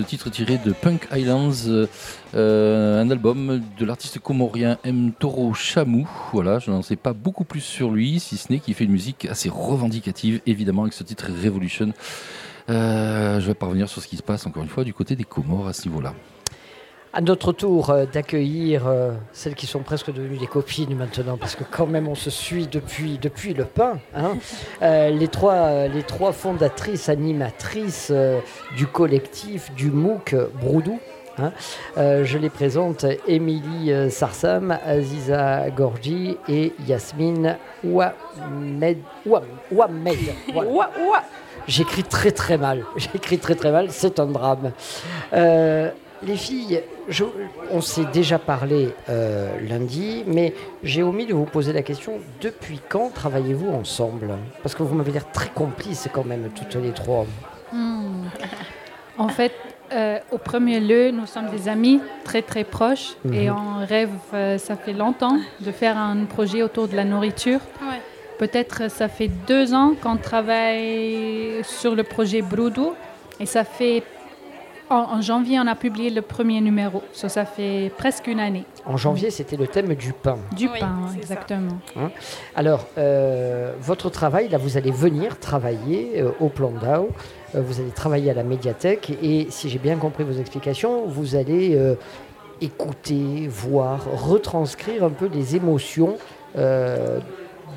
Ce titre tiré de Punk Islands, euh, un album de l'artiste comorien M. Toro Chamou. Voilà, je n'en sais pas beaucoup plus sur lui, si ce n'est qu'il fait une musique assez revendicative, évidemment, avec ce titre Revolution. Euh, je vais pas revenir sur ce qui se passe, encore une fois, du côté des Comores à ce niveau-là. À notre tour euh, d'accueillir euh, celles qui sont presque devenues des copines maintenant, parce que quand même on se suit depuis, depuis le pain. hein. Euh, les, trois, les trois fondatrices, animatrices du collectif du MOOC Broudou. hein. Je les présente Émilie Sarsam, Aziza Gorgi et Yasmine Ouamed. Ouam- Ouamed. Voilà. J'écris très très mal. J'écris très très mal. C'est un drame. Les filles, je- on s'est déjà parlé euh, lundi, mais j'ai omis de vous poser la question depuis quand travaillez-vous ensemble? Parce que vous m'avez l'air très complices quand même, toutes les trois. Hmm. En fait, euh, au premier lieu, nous sommes des amis très très proches Mhm. et on rêve, euh, ça fait longtemps, de faire un projet autour de la nourriture. Ouais. Peut-être ça fait deux ans qu'on travaille sur le projet Broudou et ça fait en, en janvier on a publié le premier numéro, so, ça fait presque une année. En janvier, c'était le thème du pain. Du pain, exactement. Hein Alors, euh, votre travail, là, vous allez venir travailler euh, au plan d'Ao, euh, vous allez travailler à la médiathèque, et si j'ai bien compris vos explications, vous allez euh, écouter, voir, retranscrire un peu les émotions euh,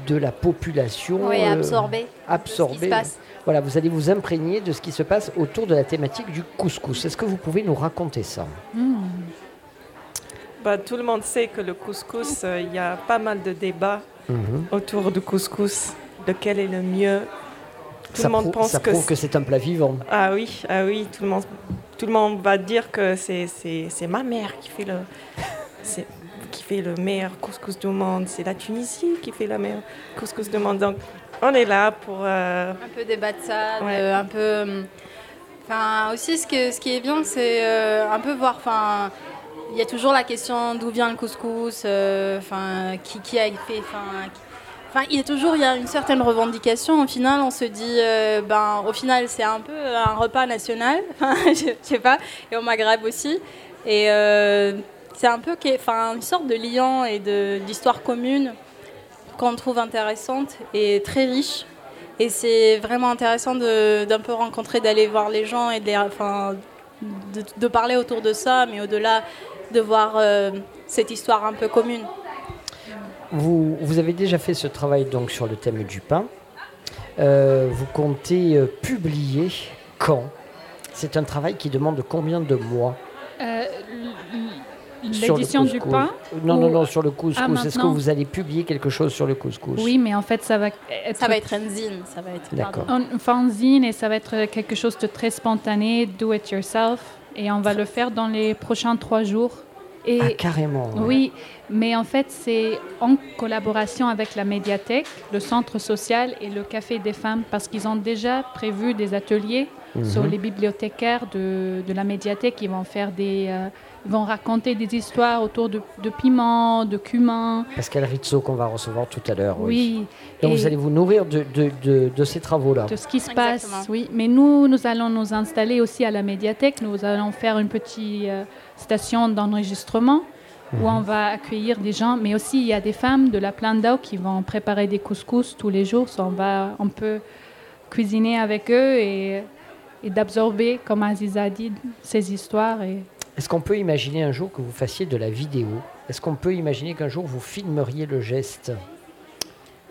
de la population. Oui, euh, absorber absorber. ce qui se passe. Voilà, vous allez vous imprégner de ce qui se passe autour de la thématique du couscous. Est-ce que vous pouvez nous raconter ça Bah, tout le monde sait que le couscous, euh, il y a pas mal de débats Mhm. autour du couscous. Lequel est le mieux Tout ça le monde pense ça que prouve que c'est un plat vivant. Ah oui, ah oui, tout le monde, tout le monde va dire que c'est, c'est, c'est ma mère qui fait le, c'est- qui fait le meilleur couscous du monde. C'est la Tunisie qui fait le meilleur couscous du monde. Donc, on est là pour. euh, un peu débattre ça, Ouais. un peu. euh, Enfin, aussi, ce, que, ce qui est bien, c'est euh, un peu voir. Enfin, il y a toujours la question d'où vient le couscous, enfin, qui, qui a fait. Enfin, qui- Enfin, il y a toujours il y a une certaine revendication. Au final, on se dit, euh, ben, au final, c'est un peu un repas national. Je, je sais pas. Et au Maghreb aussi. Et euh, c'est un peu, enfin, une sorte de lien et d'histoire commune qu'on trouve intéressante et très riche. Et c'est vraiment intéressant d'un peu rencontrer, d'aller voir les gens et de, les- de parler autour de ça, mais au-delà de voir euh, cette histoire un peu commune. Vous, vous avez déjà fait ce travail donc sur le thème du pain. Euh, vous comptez euh, publier quand? C'est un travail qui demande combien de mois Euh, l- sur le L'édition du couscous pain Non, non, ou- non, sur le couscous. Ah, Est-ce que vous allez publier quelque chose sur le couscous? Oui, mais en fait, ça va être. Ça va être un zine, ça va être. D'accord. Un fanzine et ça va être quelque chose de très spontané, do it yourself. Et on va le faire dans les prochains trois jours. Et Ah, carrément. ouais. oui, mais en fait, c'est en collaboration avec la médiathèque, le centre social et le café des femmes, parce qu'ils ont déjà prévu des ateliers Mhm. sur les bibliothécaires de, de la médiathèque. Ils vont faire des, euh, vont raconter des histoires autour de, de piments, de cumin. Pascal Rizzo qu'on va recevoir tout à l'heure. Oui. Donc Et- vous allez vous nourrir de, de, de- de ces travaux-là. de ce qui se passe. Oui, mais nous, nous allons nous installer aussi à la médiathèque. Nous allons faire une petite euh, station d'enregistrement où Mhm. on va accueillir des gens, mais aussi il y a des femmes de la plaine d'eau qui vont préparer des couscous tous les jours. On, va, on peut cuisiner avec eux et, et d'absorber, comme Aziza a dit, ces histoires. Et... Est-ce qu'on peut imaginer un jour que vous fassiez de la vidéo? Est-ce qu'on peut imaginer qu'un jour vous filmeriez le geste?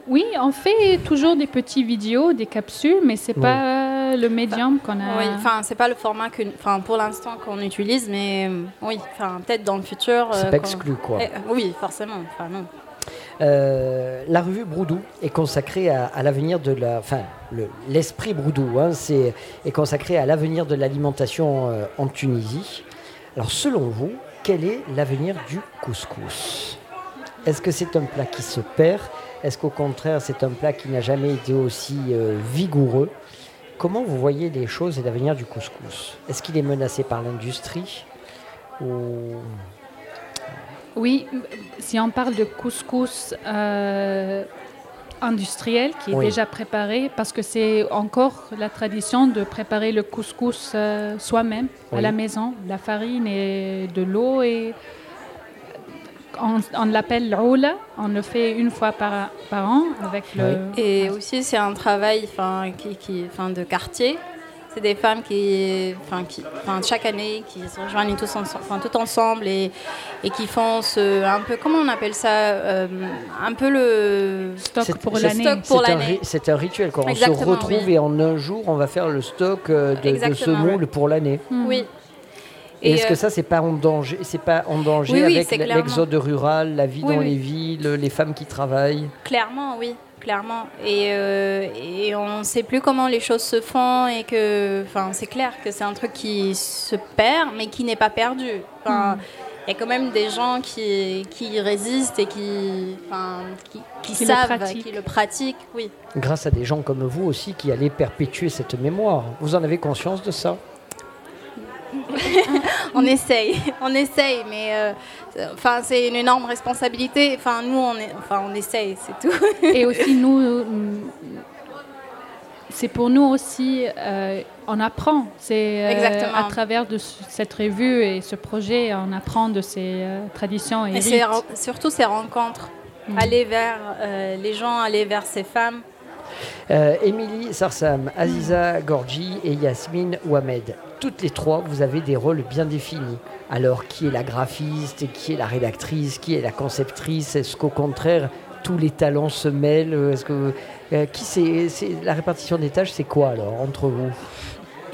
Oui, on fait toujours des petites vidéos, des capsules, mais c'est Oui. pas le médium qu'on a. Oui, enfin, c'est pas le format que, enfin, pour l'instant qu'on utilise, mais euh, oui, enfin, peut-être dans le futur. C'est euh, pas qu'on- exclu, quoi. Eh, oui, forcément. Enfin, non. Euh, la revue Broudou est consacrée à, à l'avenir de la, enfin, le- l'esprit Broudou, hein, c'est est consacré à l'avenir de l'alimentation euh, en Tunisie. Alors, selon vous, quel est l'avenir du couscous? Est-ce que c'est un plat qui se perd? Est-ce qu'au contraire, c'est un plat qui n'a jamais été aussi euh, vigoureux? Comment vous voyez les choses et l'avenir du couscous? Est-ce qu'il est menacé par l'industrie? Ou... Oui, si on parle de couscous, euh, industriel qui est Oui. déjà préparé parce que c'est encore la tradition de préparer le couscous euh, soi-même à la maison. La farine et de l'eau et on, on l'appelle l'oula. On le fait une fois par, par an avec le. Et aussi, c'est un travail qui, qui, de quartier. C'est des femmes qui, enfin, qui, enfin, chaque année, qui se rejoignent tous, ense- enfin, tout ensemble et, et qui font ce, un peu, comment on appelle ça, euh, un peu le stock pour l'année. c'est un un rituel. Quand on se retrouve oui. et en un jour, on va faire le stock euh, de, de semoule ouais. pour l'année. Oui. Et, Et, est-ce que euh, ça, c'est pas en danger C'est pas en danger Oui, oui, avec l'exode rural, la vie Oui, dans oui. les villes, les femmes qui travaillent? Clairement, oui, clairement. Et, euh, et on ne sait plus comment les choses se font et que, enfin, c'est clair que c'est un truc qui se perd, mais qui n'est pas perdu. Enfin, Mm. Il y a quand même des gens qui, qui résistent et qui, enfin, qui, qui savent, qui le pratiquent, oui. grâce à des gens comme vous aussi qui allaient perpétuer cette mémoire. Vous en avez conscience de ça? on essaye, on essaye, mais euh, enfin, c'est une énorme responsabilité. Enfin, nous, on, est, enfin, on essaye, c'est tout. Et aussi, nous, euh, c'est pour nous aussi, euh, on apprend. C'est euh, Exactement. à travers de cette revue et ce projet, on apprend de ces traditions et rites. surtout ces rencontres, Mm. aller vers les gens, aller vers ces femmes. Euh, Émilie Sarsam, Aziza Gorgi et Yasmine Ouamed. Toutes les trois, vous avez des rôles bien définis. Alors, qui est la graphiste, qui est la rédactrice, qui est la conceptrice? Est-ce qu'au contraire, tous les talents se mêlent? Est-ce euh, qui c'est- la répartition des tâches, c'est quoi alors entre vous?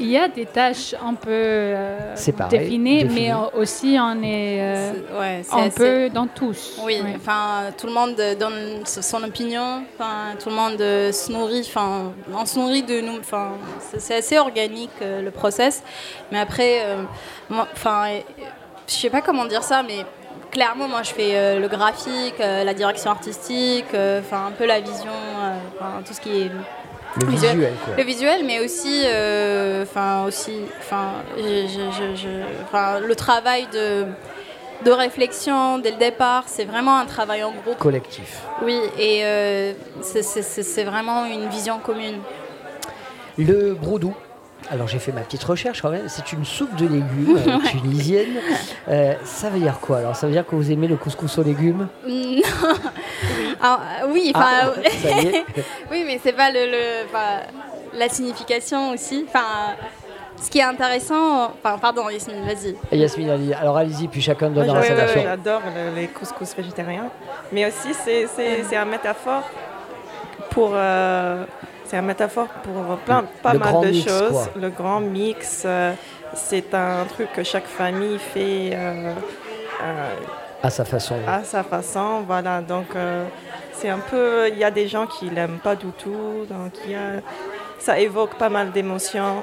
Il y a des tâches un peu euh, Séparées, définies, définies. mais aussi on est euh, ouais, c'est un assez- peu dans tous. Oui, Ouais. enfin, tout le monde donne son opinion, enfin, tout le monde euh, se nourrit, enfin, on se nourrit de nous, enfin, c'est assez organique euh, le process. Mais après, euh, moi, enfin, euh, je sais pas comment dire ça, mais clairement, moi, je fais euh, le graphique, euh, la direction artistique, euh, enfin, un peu la vision, euh, tout ce qui est Le visuel, quoi. le visuel, mais aussi, euh, aussi, enfin, le travail de de réflexion dès le départ, c'est vraiment un travail en groupe. Collectif. Oui, et euh, c'est- vraiment une vision commune. Le broudou. Alors j'ai fait ma petite recherche quand même. C'est une soupe de légumes euh, tunisienne. Euh, ça veut dire quoi Alors? Ça veut dire que vous aimez le couscous aux légumes? Non. Oui, enfin, Ah, ça y est. oui, mais c'est pas le, la signification aussi. Enfin, ce qui est intéressant, enfin, pardon, Yasmine, vas-y. Yasmine Ali. Alors allez-y, puis chacun donnera Ouais, sa version. J'adore le- les couscous végétariens. Mais aussi, c'est c'est- c'est un métaphore pour. euh, c'est un métaphore pour plein, pas Le mal de mix, choses. quoi. Le grand mix, euh, c'est un truc que chaque famille fait euh, euh, À sa façon. à sa façon. Voilà, donc c'est un peu. Il y a des gens qui l'aiment pas du tout. Donc il y a- ça évoque pas mal d'émotions.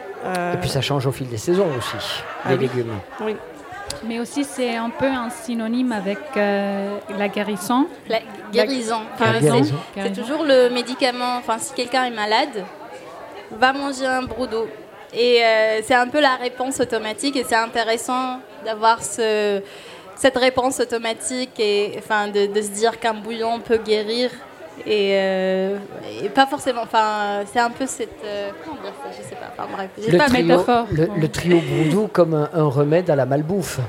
Et puis ça change au fil des saisons aussi, Ah les oui. légumes. Oui. Mais aussi, c'est un peu un synonyme avec euh, la guérison. La guérison. Enfin, guérison. c'est- toujours le médicament. Enfin, si quelqu'un est malade, va manger un brodo. Et euh, c'est un peu la réponse automatique. Et c'est intéressant d'avoir ce, cette réponse automatique et enfin, de, de se dire qu'un bouillon peut guérir. Et, euh, et pas forcément. Enfin, c'est un peu cette. euh, comment dire ça Je sais pas. Enfin, bref. j'ai Le pas trio, métaphore. le, le trio broudou comme un, un remède à la malbouffe.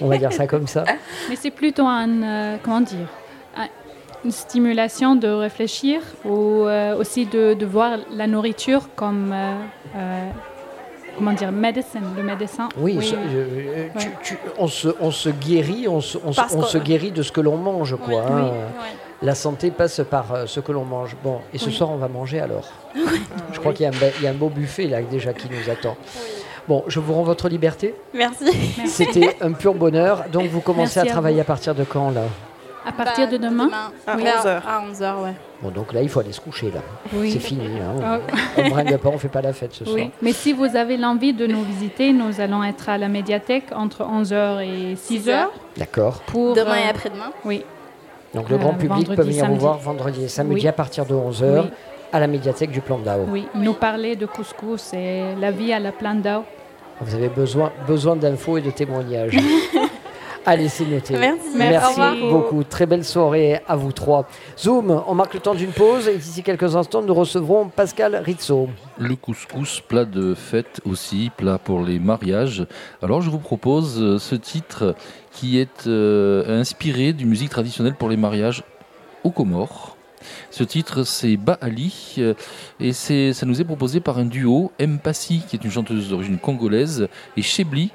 On va dire ça comme ça. Mais c'est plutôt un, euh, comment dire, un- une stimulation de réfléchir ou euh, aussi de, de voir la nourriture comme, euh, euh, comment dire, médecine, le médecin. Oui, ce- tu- Ouais. tu- on, se, on se guérit, on se, on se- Parce on que- se guérit de ce que l'on mange, quoi. Oui, hein. oui, La santé passe par euh, ce que l'on mange. Bon, et ce Oui. soir, on va manger alors. Je crois qu'il y, a un be- il y a un beau buffet là déjà qui nous attend. Bon, je vous rends votre liberté. Merci. C'était un pur bonheur. Donc vous commencez Merci à travailler à partir de quand là? À partir de demain, À Oui. 11h. À 11h, ouais. Bon, donc là, il faut aller se coucher là. Oui. C'est fini. Hein. Ah. On bringue pas, on fait pas la fête ce soir. Oui, mais si vous avez l'envie de nous visiter, nous allons être à la médiathèque entre 11h et 6h. D'accord. Pour, Demain et euh, après-demain Oui. Donc le Euh, grand public vendredi, peut venir vous voir vendredi et samedi Oui. à partir de 11h Oui. à la médiathèque du Plan d'Ao. Oui, nous parler de couscous et la vie à la plaine d'eau. Vous avez besoin, besoin d'infos et de témoignages. Allez, c'est noté. Merci. Merci beaucoup. Très belle soirée à vous trois. Zoom, on marque le temps d'une pause et d'ici quelques instants, nous recevrons Pascal Rizzo. Le couscous, plat de fête aussi, plat pour les mariages. Alors je vous propose euh, ce titre qui est euh, inspiré d'une musique traditionnelle pour les mariages aux Comores. Ce titre, c'est Baali, euh, et ça nous est proposé par un duo, Mpassi, qui est une chanteuse d'origine congolaise, et Chebli.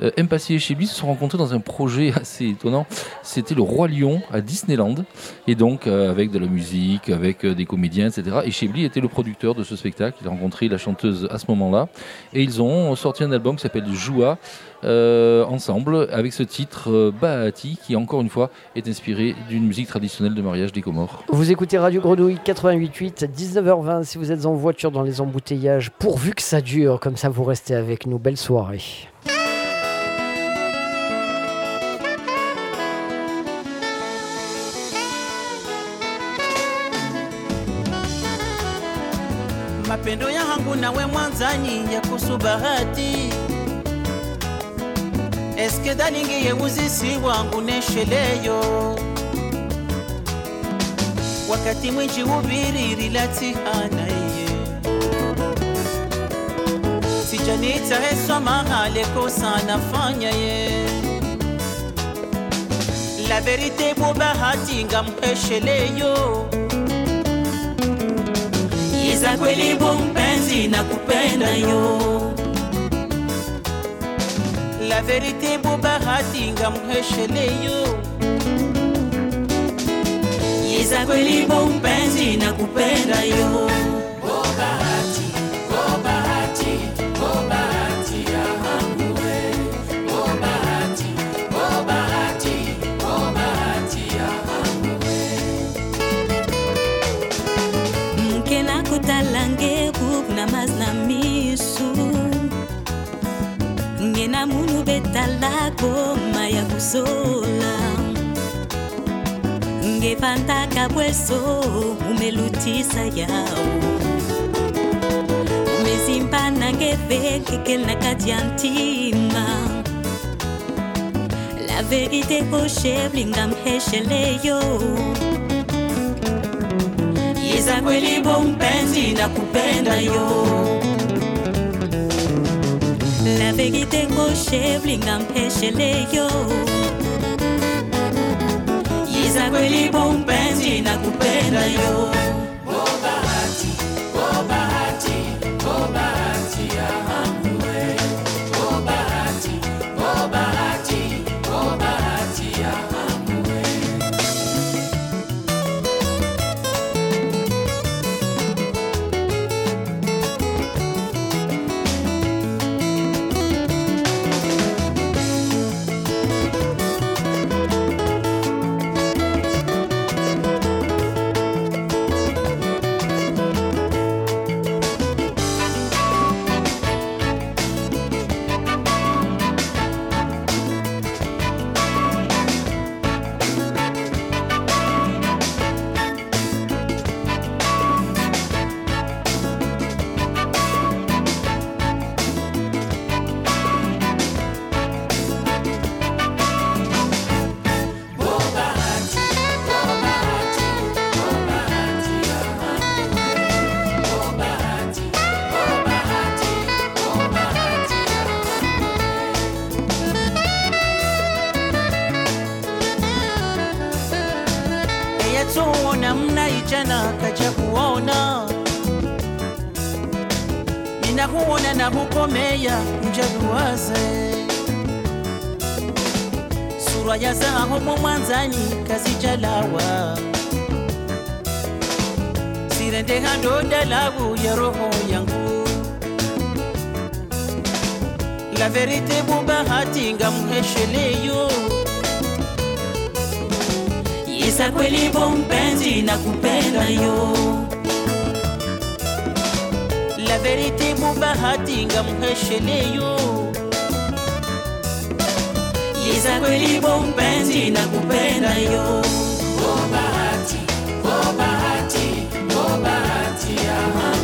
Euh, et Chebli se sont rencontrés dans un projet assez étonnant. C'était le Roi Lion à Disneyland, et donc euh, avec de la musique, avec euh, des comédiens, etc. Et Chebli était le producteur de ce spectacle. Il a rencontré la chanteuse à ce moment-là, et ils ont sorti un album qui s'appelle Joua euh, ensemble avec ce titre Bahati, qui encore une fois est inspiré d'une musique traditionnelle de mariage des Comores. Vous écoutez Radio Grenouille 88.8, 19h20 si vous êtes en voiture dans les embouteillages. Pourvu que ça dure, comme ça vous restez avec nous. Belle soirée. Mapendo yangu nawe mwanzani ya kuhusu bahati eske dalingiye uzisi wangu nesheleyo wakati mwinji ubiririlatiana iye. Sijanita heswa mahale kosa nafanya ye. La verite bo bahati ngamhesheleyo iza kweli mpenzi na kupenda yo. La verite bo bahati ngamhesheleyo iza kweli mpenzi na kupenda yo. Bo ngevantaka bweso umelutisa yao. Umezimpana ngevekeke na kati ya ntima la verite kosheblinga mhesheleyo iza kweli bo mpenzi na kupenda yo. La vérité cochée blinga mpesheleyo iza kweli bo mpenzi nakupenda yo. Ninakuona na kukomeya njaluwaze surwa ya zaho mwanzani kazijalawa sirendeha ndodalabu ya roho yangu. La verite bubahati ngamhesheleyo isa kweli bo mpenzi na kupenda yo la verite mubahati ngamhesheleyo liza kweli bompenzi na kupenda yo. Oh bahati, oh bahati, oh bahati, ah, ah.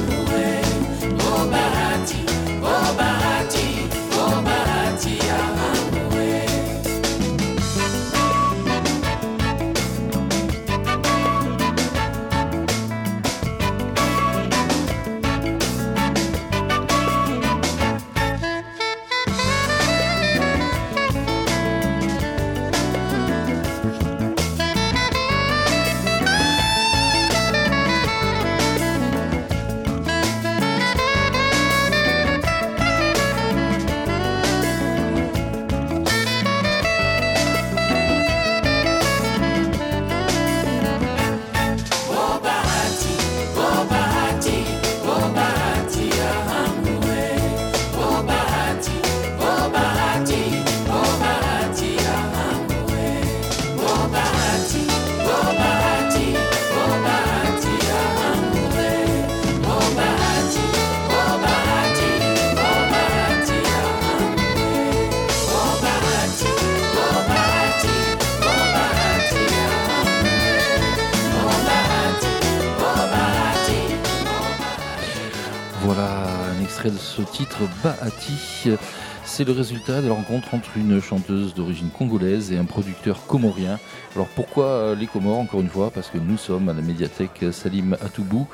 C'est le résultat de la rencontre entre une chanteuse d'origine congolaise et un producteur comorien. Alors pourquoi euh, les Comores Encore une fois, parce que nous sommes à la médiathèque Salim Atoubou.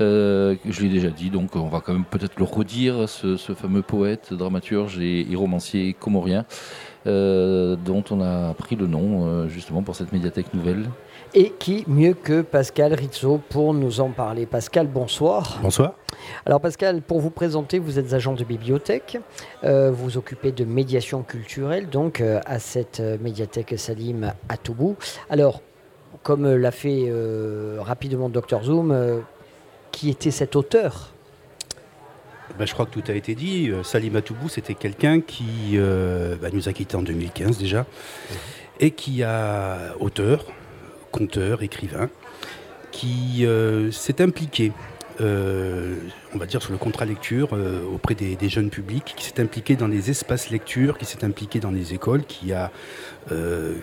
Euh, je l'ai déjà dit, donc on va quand même peut-être le redire, ce, fameux poète, dramaturge et, romancier comorien, euh, dont on a pris le nom euh, justement pour cette médiathèque nouvelle. Et qui mieux que Pascal Rizzo pour nous en parler Pascal, bonsoir. Bonsoir. Alors Pascal, pour vous présenter, vous êtes agent de bibliothèque, euh, vous vous occupez de médiation culturelle, donc euh, à cette euh, médiathèque Salim à Toubou. Alors, comme euh, l'a fait euh, rapidement Dr Zoom, euh, qui était cet auteur Ben, je crois que tout a été dit. Euh, Salim Atoubou, c'était quelqu'un qui euh, bah, nous a quittés en 2015 déjà, et qui a auteur, conteur, écrivain, qui euh, s'est impliqué, euh, on va dire sur le contrat lecture auprès des, des jeunes publics, qui s'est impliqué dans les espaces lecture, qui s'est impliqué dans les écoles, qui a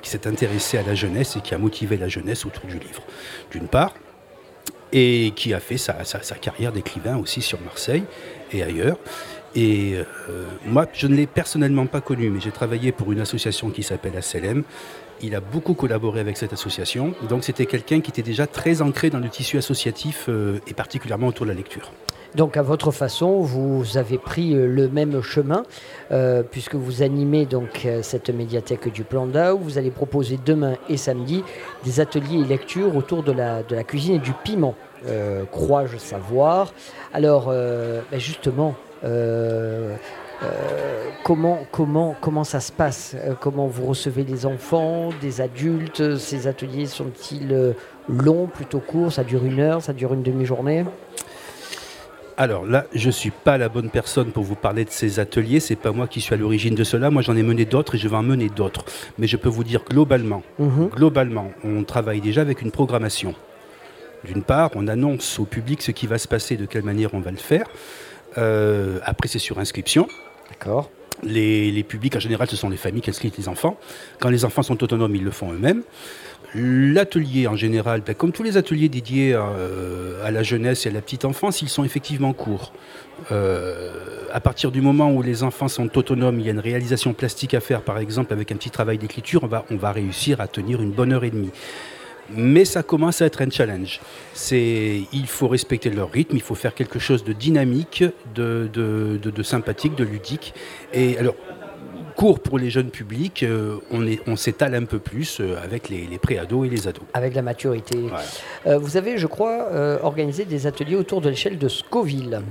qui s'est intéressé à la jeunesse et qui a motivé la jeunesse autour du livre. D'une part, et qui a fait sa, sa- sa carrière d'écrivain aussi sur Marseille ailleurs. Et euh, moi, je ne l'ai personnellement pas connu, mais j'ai travaillé pour une association qui s'appelle ACLM. Il a beaucoup collaboré avec cette association, donc c'était quelqu'un qui était déjà très ancré dans le tissu associatif euh, et particulièrement autour de la lecture. Donc à votre façon, vous avez pris euh, le même chemin, puisque vous animez donc cette médiathèque du Plan d'Ao. Vous allez proposer demain et samedi des ateliers et lectures autour de la, de la cuisine et du piment, crois-je savoir. Alors euh, ben justement, euh, euh, comment, comment, comment ça se passe? Euh, Comment vous recevez les enfants, des adultes? Ces ateliers sont-ils euh, longs, plutôt courts? Ça dure une heure, ça dure une demi-journée? Alors là, je ne suis pas la bonne personne pour vous parler de ces ateliers. C'est pas moi qui suis à l'origine de cela. Moi, j'en ai mené d'autres et je vais en mener d'autres. Mais je peux vous dire globalement, Mhm. globalement, on travaille déjà avec une programmation. D'une part, on annonce au public ce qui va se passer, de quelle manière on va le faire. Euh, après, c'est sur inscription. D'accord. Les, les publics, en général, ce sont les familles qui inscrivent les enfants. Quand les enfants sont autonomes, ils le font eux-mêmes. L'atelier, en général, ben, comme tous les ateliers dédiés euh, à la jeunesse et à la petite enfance, ils sont effectivement courts. Euh, à partir du moment où les enfants sont autonomes, il y a une réalisation plastique à faire, par exemple, avec un petit travail d'écriture, on va, on va réussir à tenir une bonne heure et demie. Mais ça commence à être un challenge. C'est, il faut respecter leur rythme, il faut faire quelque chose de dynamique, de, de- de- de sympathique, de ludique. Et alors, court pour les jeunes publics, euh, on, est- on s'étale un peu plus euh, avec les, les pré-ados et les ados. Avec la maturité. Euh, vous avez, je crois, organisé des ateliers autour de l'échelle de Scoville.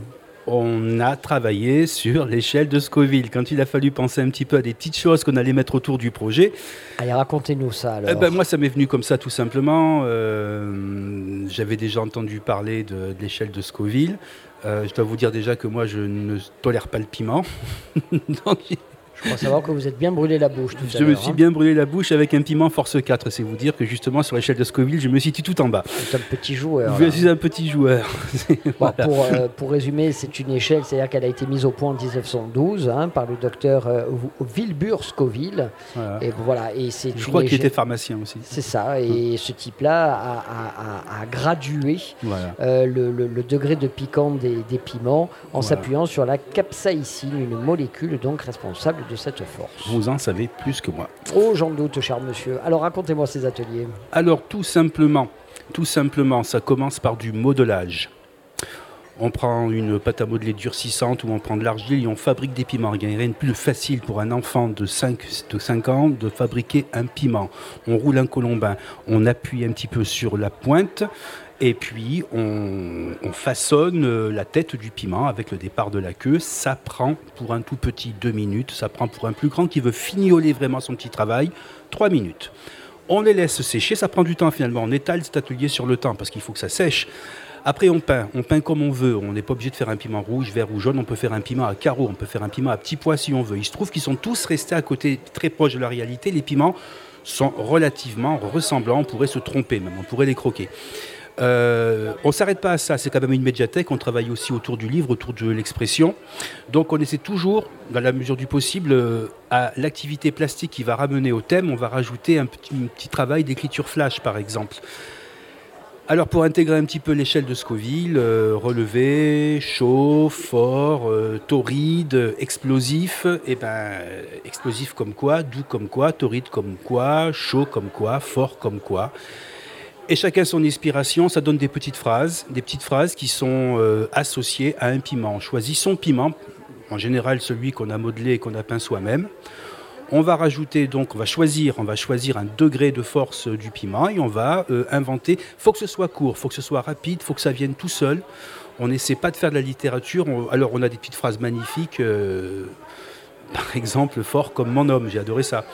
On a travaillé sur l'échelle de Scoville. Quand il a fallu penser un petit peu à des petites choses qu'on allait mettre autour du projet, Allez, racontez-nous ça alors. Eh ben, moi, ça m'est venu comme ça, tout simplement. Euh, J'avais déjà entendu parler de, de l'échelle de Scoville. Euh, je dois vous dire déjà que moi, je ne tolère pas le piment. Donc, Crois savoir que vous êtes bien brûlé la bouche tout à je me suis hein. bien brûlé la bouche avec un piment force 4. C'est vous dire que justement, sur l'échelle de Scoville, je me situe tout en bas. C'est un petit joueur. Je là. suis un petit joueur. Bon, pour, euh, pour résumer, c'est une échelle, c'est-à-dire qu'elle a été mise au point en 1912 hein, par le docteur euh, Wilbur Scoville. Voilà. Et voilà, et c'est Je crois qu'il était pharmacien aussi. C'est ça, et ce type-là a, a- a- a gradué Voilà. euh, le, le- le degré de piquant des, des piments en s'appuyant sur la capsaïcine, une molécule donc responsable de cette force. Vous en savez plus que moi. Oh, j'en doute, cher monsieur. Alors racontez-moi ces ateliers. Alors tout simplement, tout simplement, ça commence par du modelage. On prend une pâte à modeler durcissante ou on prend de l'argile et on fabrique des piments. Il n'y a rien de plus facile pour un enfant de 5, de 5 ans de fabriquer un piment. On roule un colombin, on appuie un petit peu sur la pointe et puis on, on façonne euh, la tête du piment avec le départ de la queue. Ça prend pour un tout petit 2 minutes, ça prend pour un plus grand qui veut fignoler vraiment son petit travail 3 minutes. On les laisse sécher, ça prend du temps finalement. On étale cet atelier sur le temps parce qu'il faut que ça sèche. Après, on peint. On peint comme on veut. On n'est pas obligé de faire un piment rouge, vert ou jaune. On peut faire un piment à carreaux. On peut faire un piment à petits pois si on veut. Il se trouve qu'ils sont tous restés à côté, très proches de la réalité. Les piments sont relativement ressemblants. On pourrait se tromper même. On pourrait les croquer. Euh, on ne s'arrête pas à ça, c'est quand même une médiathèque, on travaille aussi autour du livre, autour de l'expression. Donc on essaie toujours, dans la mesure du possible, euh, à l'activité plastique qui va ramener au thème, on va rajouter un petit, travail d'écriture flash par exemple. Alors pour intégrer un petit peu l'échelle de Scoville, euh, relevé, chaud, fort, euh, torride, explosif, et ben euh, explosif comme quoi, doux comme quoi, torride comme quoi, chaud comme quoi, fort comme quoi. Et chacun son inspiration, ça donne des petites phrases, des petites phrases qui sont euh, associées à un piment. On choisit son piment, en général celui qu'on a modelé et qu'on a peint soi-même. On va rajouter donc, on va choisir, on va choisir un degré de force du piment et on va euh, inventer. Faut que ce soit court, faut que ce soit rapide, faut que ça vienne tout seul. On n'essaie pas de faire de la littérature. Alors on a des petites phrases magnifiques. euh, par exemple, fort comme mon homme, j'ai adoré ça.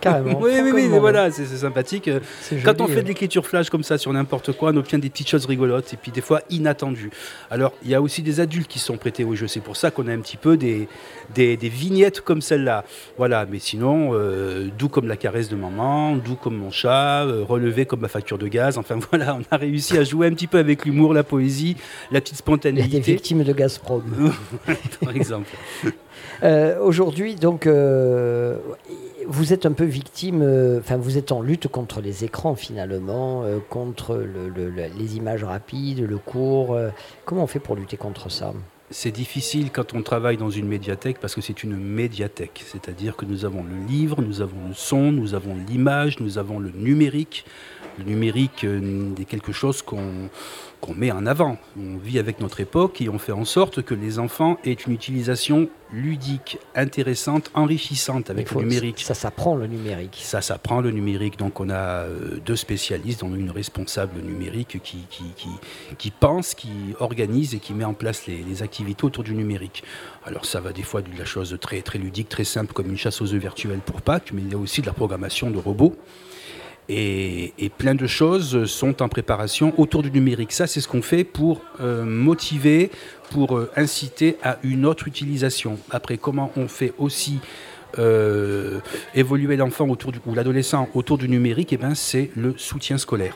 Carrément, oui, oui, oui, voilà, c'est sympathique. Quand joli, on fait ouais. de l'écriture flash comme ça sur n'importe quoi, on obtient des petites choses rigolotes et puis des fois inattendues. Alors, il y a aussi des adultes qui sont prêtés au jeu. C'est pour ça qu'on a un petit peu des, des, des vignettes comme celle-là. Voilà, mais sinon, euh, doux comme la caresse de maman, doux comme mon chat, euh, relevé comme ma facture de gaz. Enfin voilà, on a réussi à jouer un petit peu avec l'humour, la poésie, la petite Il y a spontanéité. des victimes de Gazprom. par exemple. Euh, Aujourd'hui, donc, euh, vous êtes un peu victime, euh, enfin, vous êtes en lutte contre les écrans finalement, contre le- le- le- les images rapides, le court. euh, comment on fait pour lutter contre ça? C'est difficile quand on travaille dans une médiathèque parce que c'est une médiathèque. C'est-à-dire que nous avons le livre, nous avons le son, nous avons l'image, nous avons le numérique. Le numérique est quelque chose qu'on qu'on met en avant. On vit avec notre époque et on fait en sorte que les enfants aient une utilisation ludique, intéressante, enrichissante avec faut- le numérique. Ça s'apprend le numérique. Ça s'apprend le numérique. Donc on a euh, deux spécialistes, dont une responsable numérique qui, qui, qui, qui pense, qui organise et qui met en place les, les activités autour du numérique. Alors ça va des fois de la chose très, très ludique, très simple comme une chasse aux œufs virtuelle pour Pâques, mais il y a aussi de la programmation de robots. Et, plein de choses sont en préparation autour du numérique. Ça, c'est ce qu'on fait pour euh, motiver, pour euh, inciter à une autre utilisation. Après, comment on fait aussi euh, évoluer l'enfant autour du, ou l'adolescent autour du numérique, eh ben, c'est le soutien scolaire.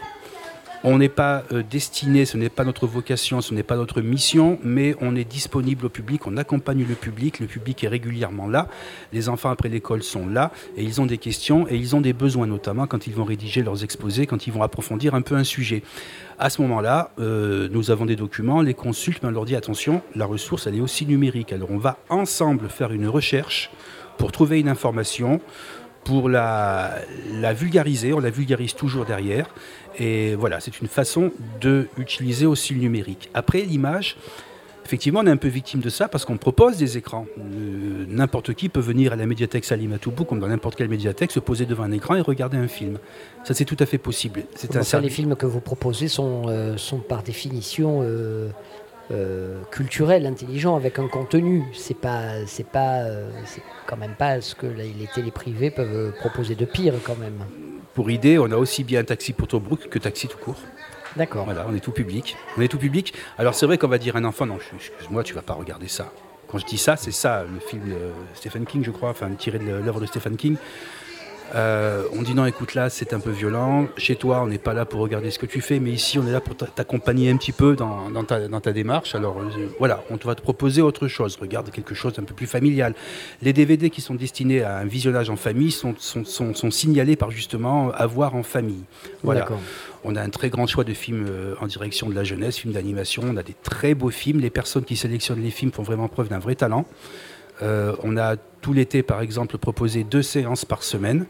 On n'est pas euh, destiné, ce n'est pas notre vocation, ce n'est pas notre mission, mais on est disponible au public, on accompagne le public, le public est régulièrement là, les enfants après l'école sont là, et ils ont des questions et ils ont des besoins, notamment quand ils vont rédiger leurs exposés, quand ils vont approfondir un peu un sujet. À ce moment-là, euh, nous avons des documents, les consulte, mais on leur dit attention, la ressource, elle est aussi numérique. Alors on va ensemble faire une recherche pour trouver une information, pour la vulgariser, on la vulgarise toujours derrière. Et voilà, c'est une façon d'utiliser aussi le numérique. Après, l'image, effectivement, on est un peu victime de ça parce qu'on propose des écrans. Euh, n'importe qui peut venir à la médiathèque Salim Atoubou, comme dans n'importe quelle médiathèque, se poser devant un écran et regarder un film. Ça, c'est tout à fait possible. C'est un les films que vous proposez sont, euh, sont par définition euh, culturels, intelligents, avec un contenu. C'est pas, c'est pas, c'est quand même pas ce que les, télés privées peuvent proposer de pire quand même. Pour idée, on a aussi bien Taxi pour Tobruk que Taxi tout court. D'accord. Voilà, on est tout public. On est tout public. Alors c'est vrai qu'on va dire à un enfant, non, excuse-moi, tu vas pas regarder ça. Quand je dis ça, c'est ça, le film de Stephen King, je crois, enfin tiré de l'œuvre de Stephen King. Euh, on dit non, écoute là, c'est un peu violent. Chez toi, on n'est pas là pour regarder ce que tu fais, mais ici, on est là pour t'accompagner un petit peu dans, dans ta, dans ta démarche. Alors euh, voilà, on te va te proposer autre chose. Regarde quelque chose d'un peu plus familial. Les DVD qui sont destinés à un visionnage en famille sont, sont, sont, sont signalés par justement à voir en famille. Voilà. On a un très grand choix de films euh, en direction de la jeunesse, films d'animation. On a des très beaux films. Les personnes qui sélectionnent les films font vraiment preuve d'un vrai talent. Euh, on a tout l'été, par exemple, proposé deux séances par semaine.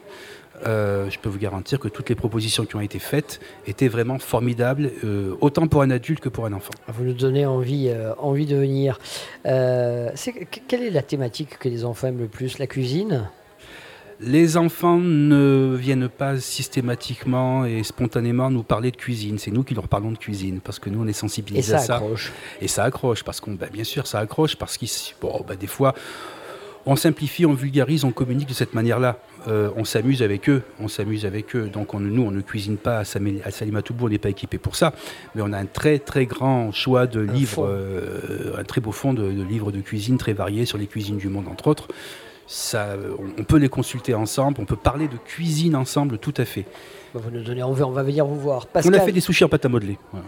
Euh, je peux vous garantir que toutes les propositions qui ont été faites étaient vraiment formidables, euh, autant pour un adulte que pour un enfant. Vous nous donnez envie, de venir. Quelle est la thématique que les enfants aiment le plus? La cuisine? Les enfants ne viennent pas systématiquement et spontanément nous parler de cuisine. C'est nous qui leur parlons de cuisine parce que nous on est sensibilisés Et à ça ça. accroche. Et ça accroche parce qu'on, ben, bien sûr, ça accroche parce qu'il, bon, ben, des fois, on simplifie, on vulgarise, on communique de cette manière-là. Euh, on s'amuse avec eux, on s'amuse avec eux. Donc on- nous, on ne cuisine pas à, Salimatoubou, on n'est pas équipé pour ça. Mais on a un très très grand choix de livres, euh, un très beau fond de, de livres de cuisine très variés sur les cuisines du monde, entre autres. Ça, on- peut les consulter ensemble, on peut parler de cuisine ensemble, tout à fait. Vous nous donnez envie, on va venir vous voir. On a fait des sushis en pâte à modeler. voilà.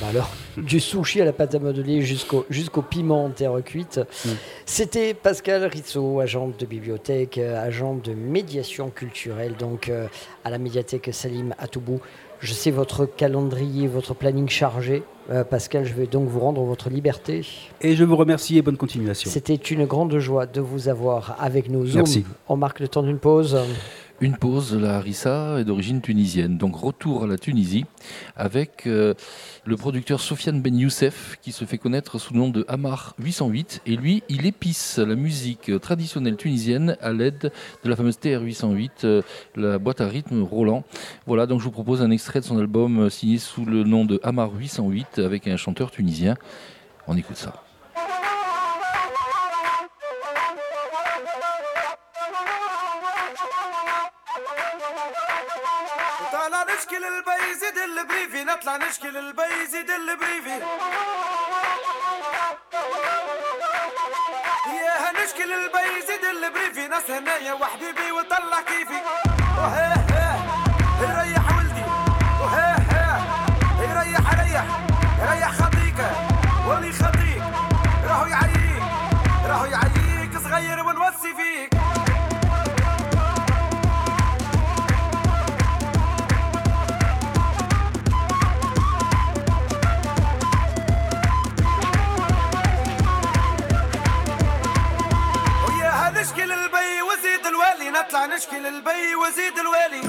Bah alors, du sushi à la pâte à modeler jusqu'au jusqu'au piment en terre cuite. Mm. C'était Pascal Rizzo, agent de bibliothèque, euh, agent de médiation culturelle, donc euh, à la médiathèque Salim à Toubou. Je sais votre calendrier, votre planning chargé. Euh, Pascal, je vais donc vous rendre votre liberté. Et je vous remercie et bonne continuation. C'était une grande joie de vous avoir avec nous. Zoom, Merci. On marque le temps d'une pause. Une pause, la harissa est d'origine tunisienne. Donc retour à la Tunisie avec euh, le producteur Sofiane Ben Youssef qui se fait connaître sous le nom de Hamar 808. Et lui, il épice la musique traditionnelle tunisienne à l'aide de la fameuse TR 808, euh, la boîte à rythme Roland. Voilà, donc je vous propose un extrait de son album euh, signé sous le nom de Hamar 808 avec un chanteur tunisien. On écoute ça. زيد البريفي نطلع نشكي للبي زيد البريفي يا هنشكل للبي زيد البريفي ناس هنايا وحبيبي وطلع كيفي. وها ها يريح ولدي. وها ها يريح ريح ريح خطيك ولي خطيك. راهو يعييك راهو يعييك صغير ونوصي فيك. نشكي للبي وزيد الوالي.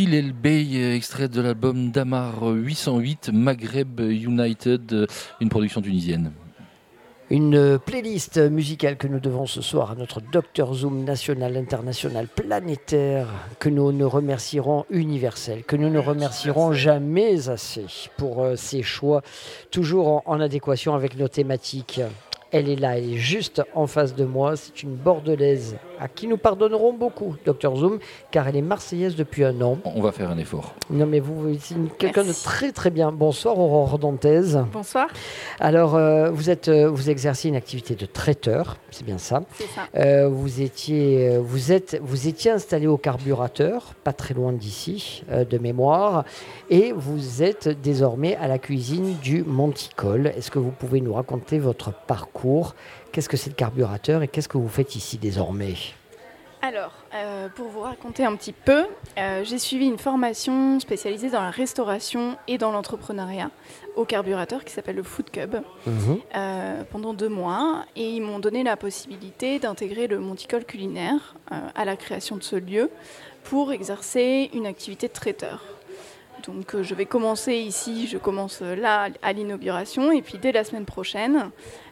Ishkil El Bey, extrait de l'album Damar 808, Maghreb United, une production tunisienne. Une playlist musicale que nous devons ce soir à notre Dr Zoom national, international, planétaire, que nous ne remercierons universel, que nous ne remercierons jamais assez pour euh, ces choix, toujours en adéquation avec nos thématiques. Elle est là, elle est juste en face de moi. C'est une Bordelaise à qui nous pardonnerons beaucoup, Docteur Zoom, car elle est marseillaise depuis un an. On va faire un effort. Non, mais vous, c'est quelqu'un de très très bien. Bonsoir, Aurore Dantaise. Bonsoir. Alors, euh, vous, êtes, euh, vous exercez une activité de traiteur, c'est bien ça. C'est ça. Euh, vous, étiez, vous, êtes, vous étiez installé au carburateur, pas très loin d'ici, euh, de mémoire, et vous êtes désormais à la cuisine du Monticole. Est-ce que vous pouvez nous raconter votre parcours Qu'est-ce que c'est le carburateur et qu'est-ce que vous faites ici désormais Alors, euh, pour vous raconter un petit peu, euh, j'ai suivi une formation spécialisée dans la restauration et dans l'entrepreneuriat au carburateur qui s'appelle le Food Cub Mhm. euh, pendant deux mois et ils m'ont donné la possibilité d'intégrer le Monticole culinaire à la création de ce lieu pour exercer une activité de traiteur. Donc euh, je vais commencer ici, je commence euh, là à l'inauguration et puis dès la semaine prochaine,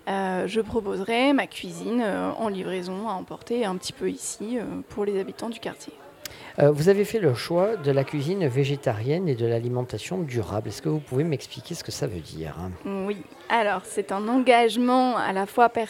euh, je proposerai ma cuisine euh, en livraison à emporter un petit peu ici euh, pour les habitants du quartier. Vous avez fait le choix de la cuisine végétarienne et de l'alimentation durable. Est-ce que vous pouvez m'expliquer ce que ça veut dire? Oui, alors c'est un engagement à la fois personnel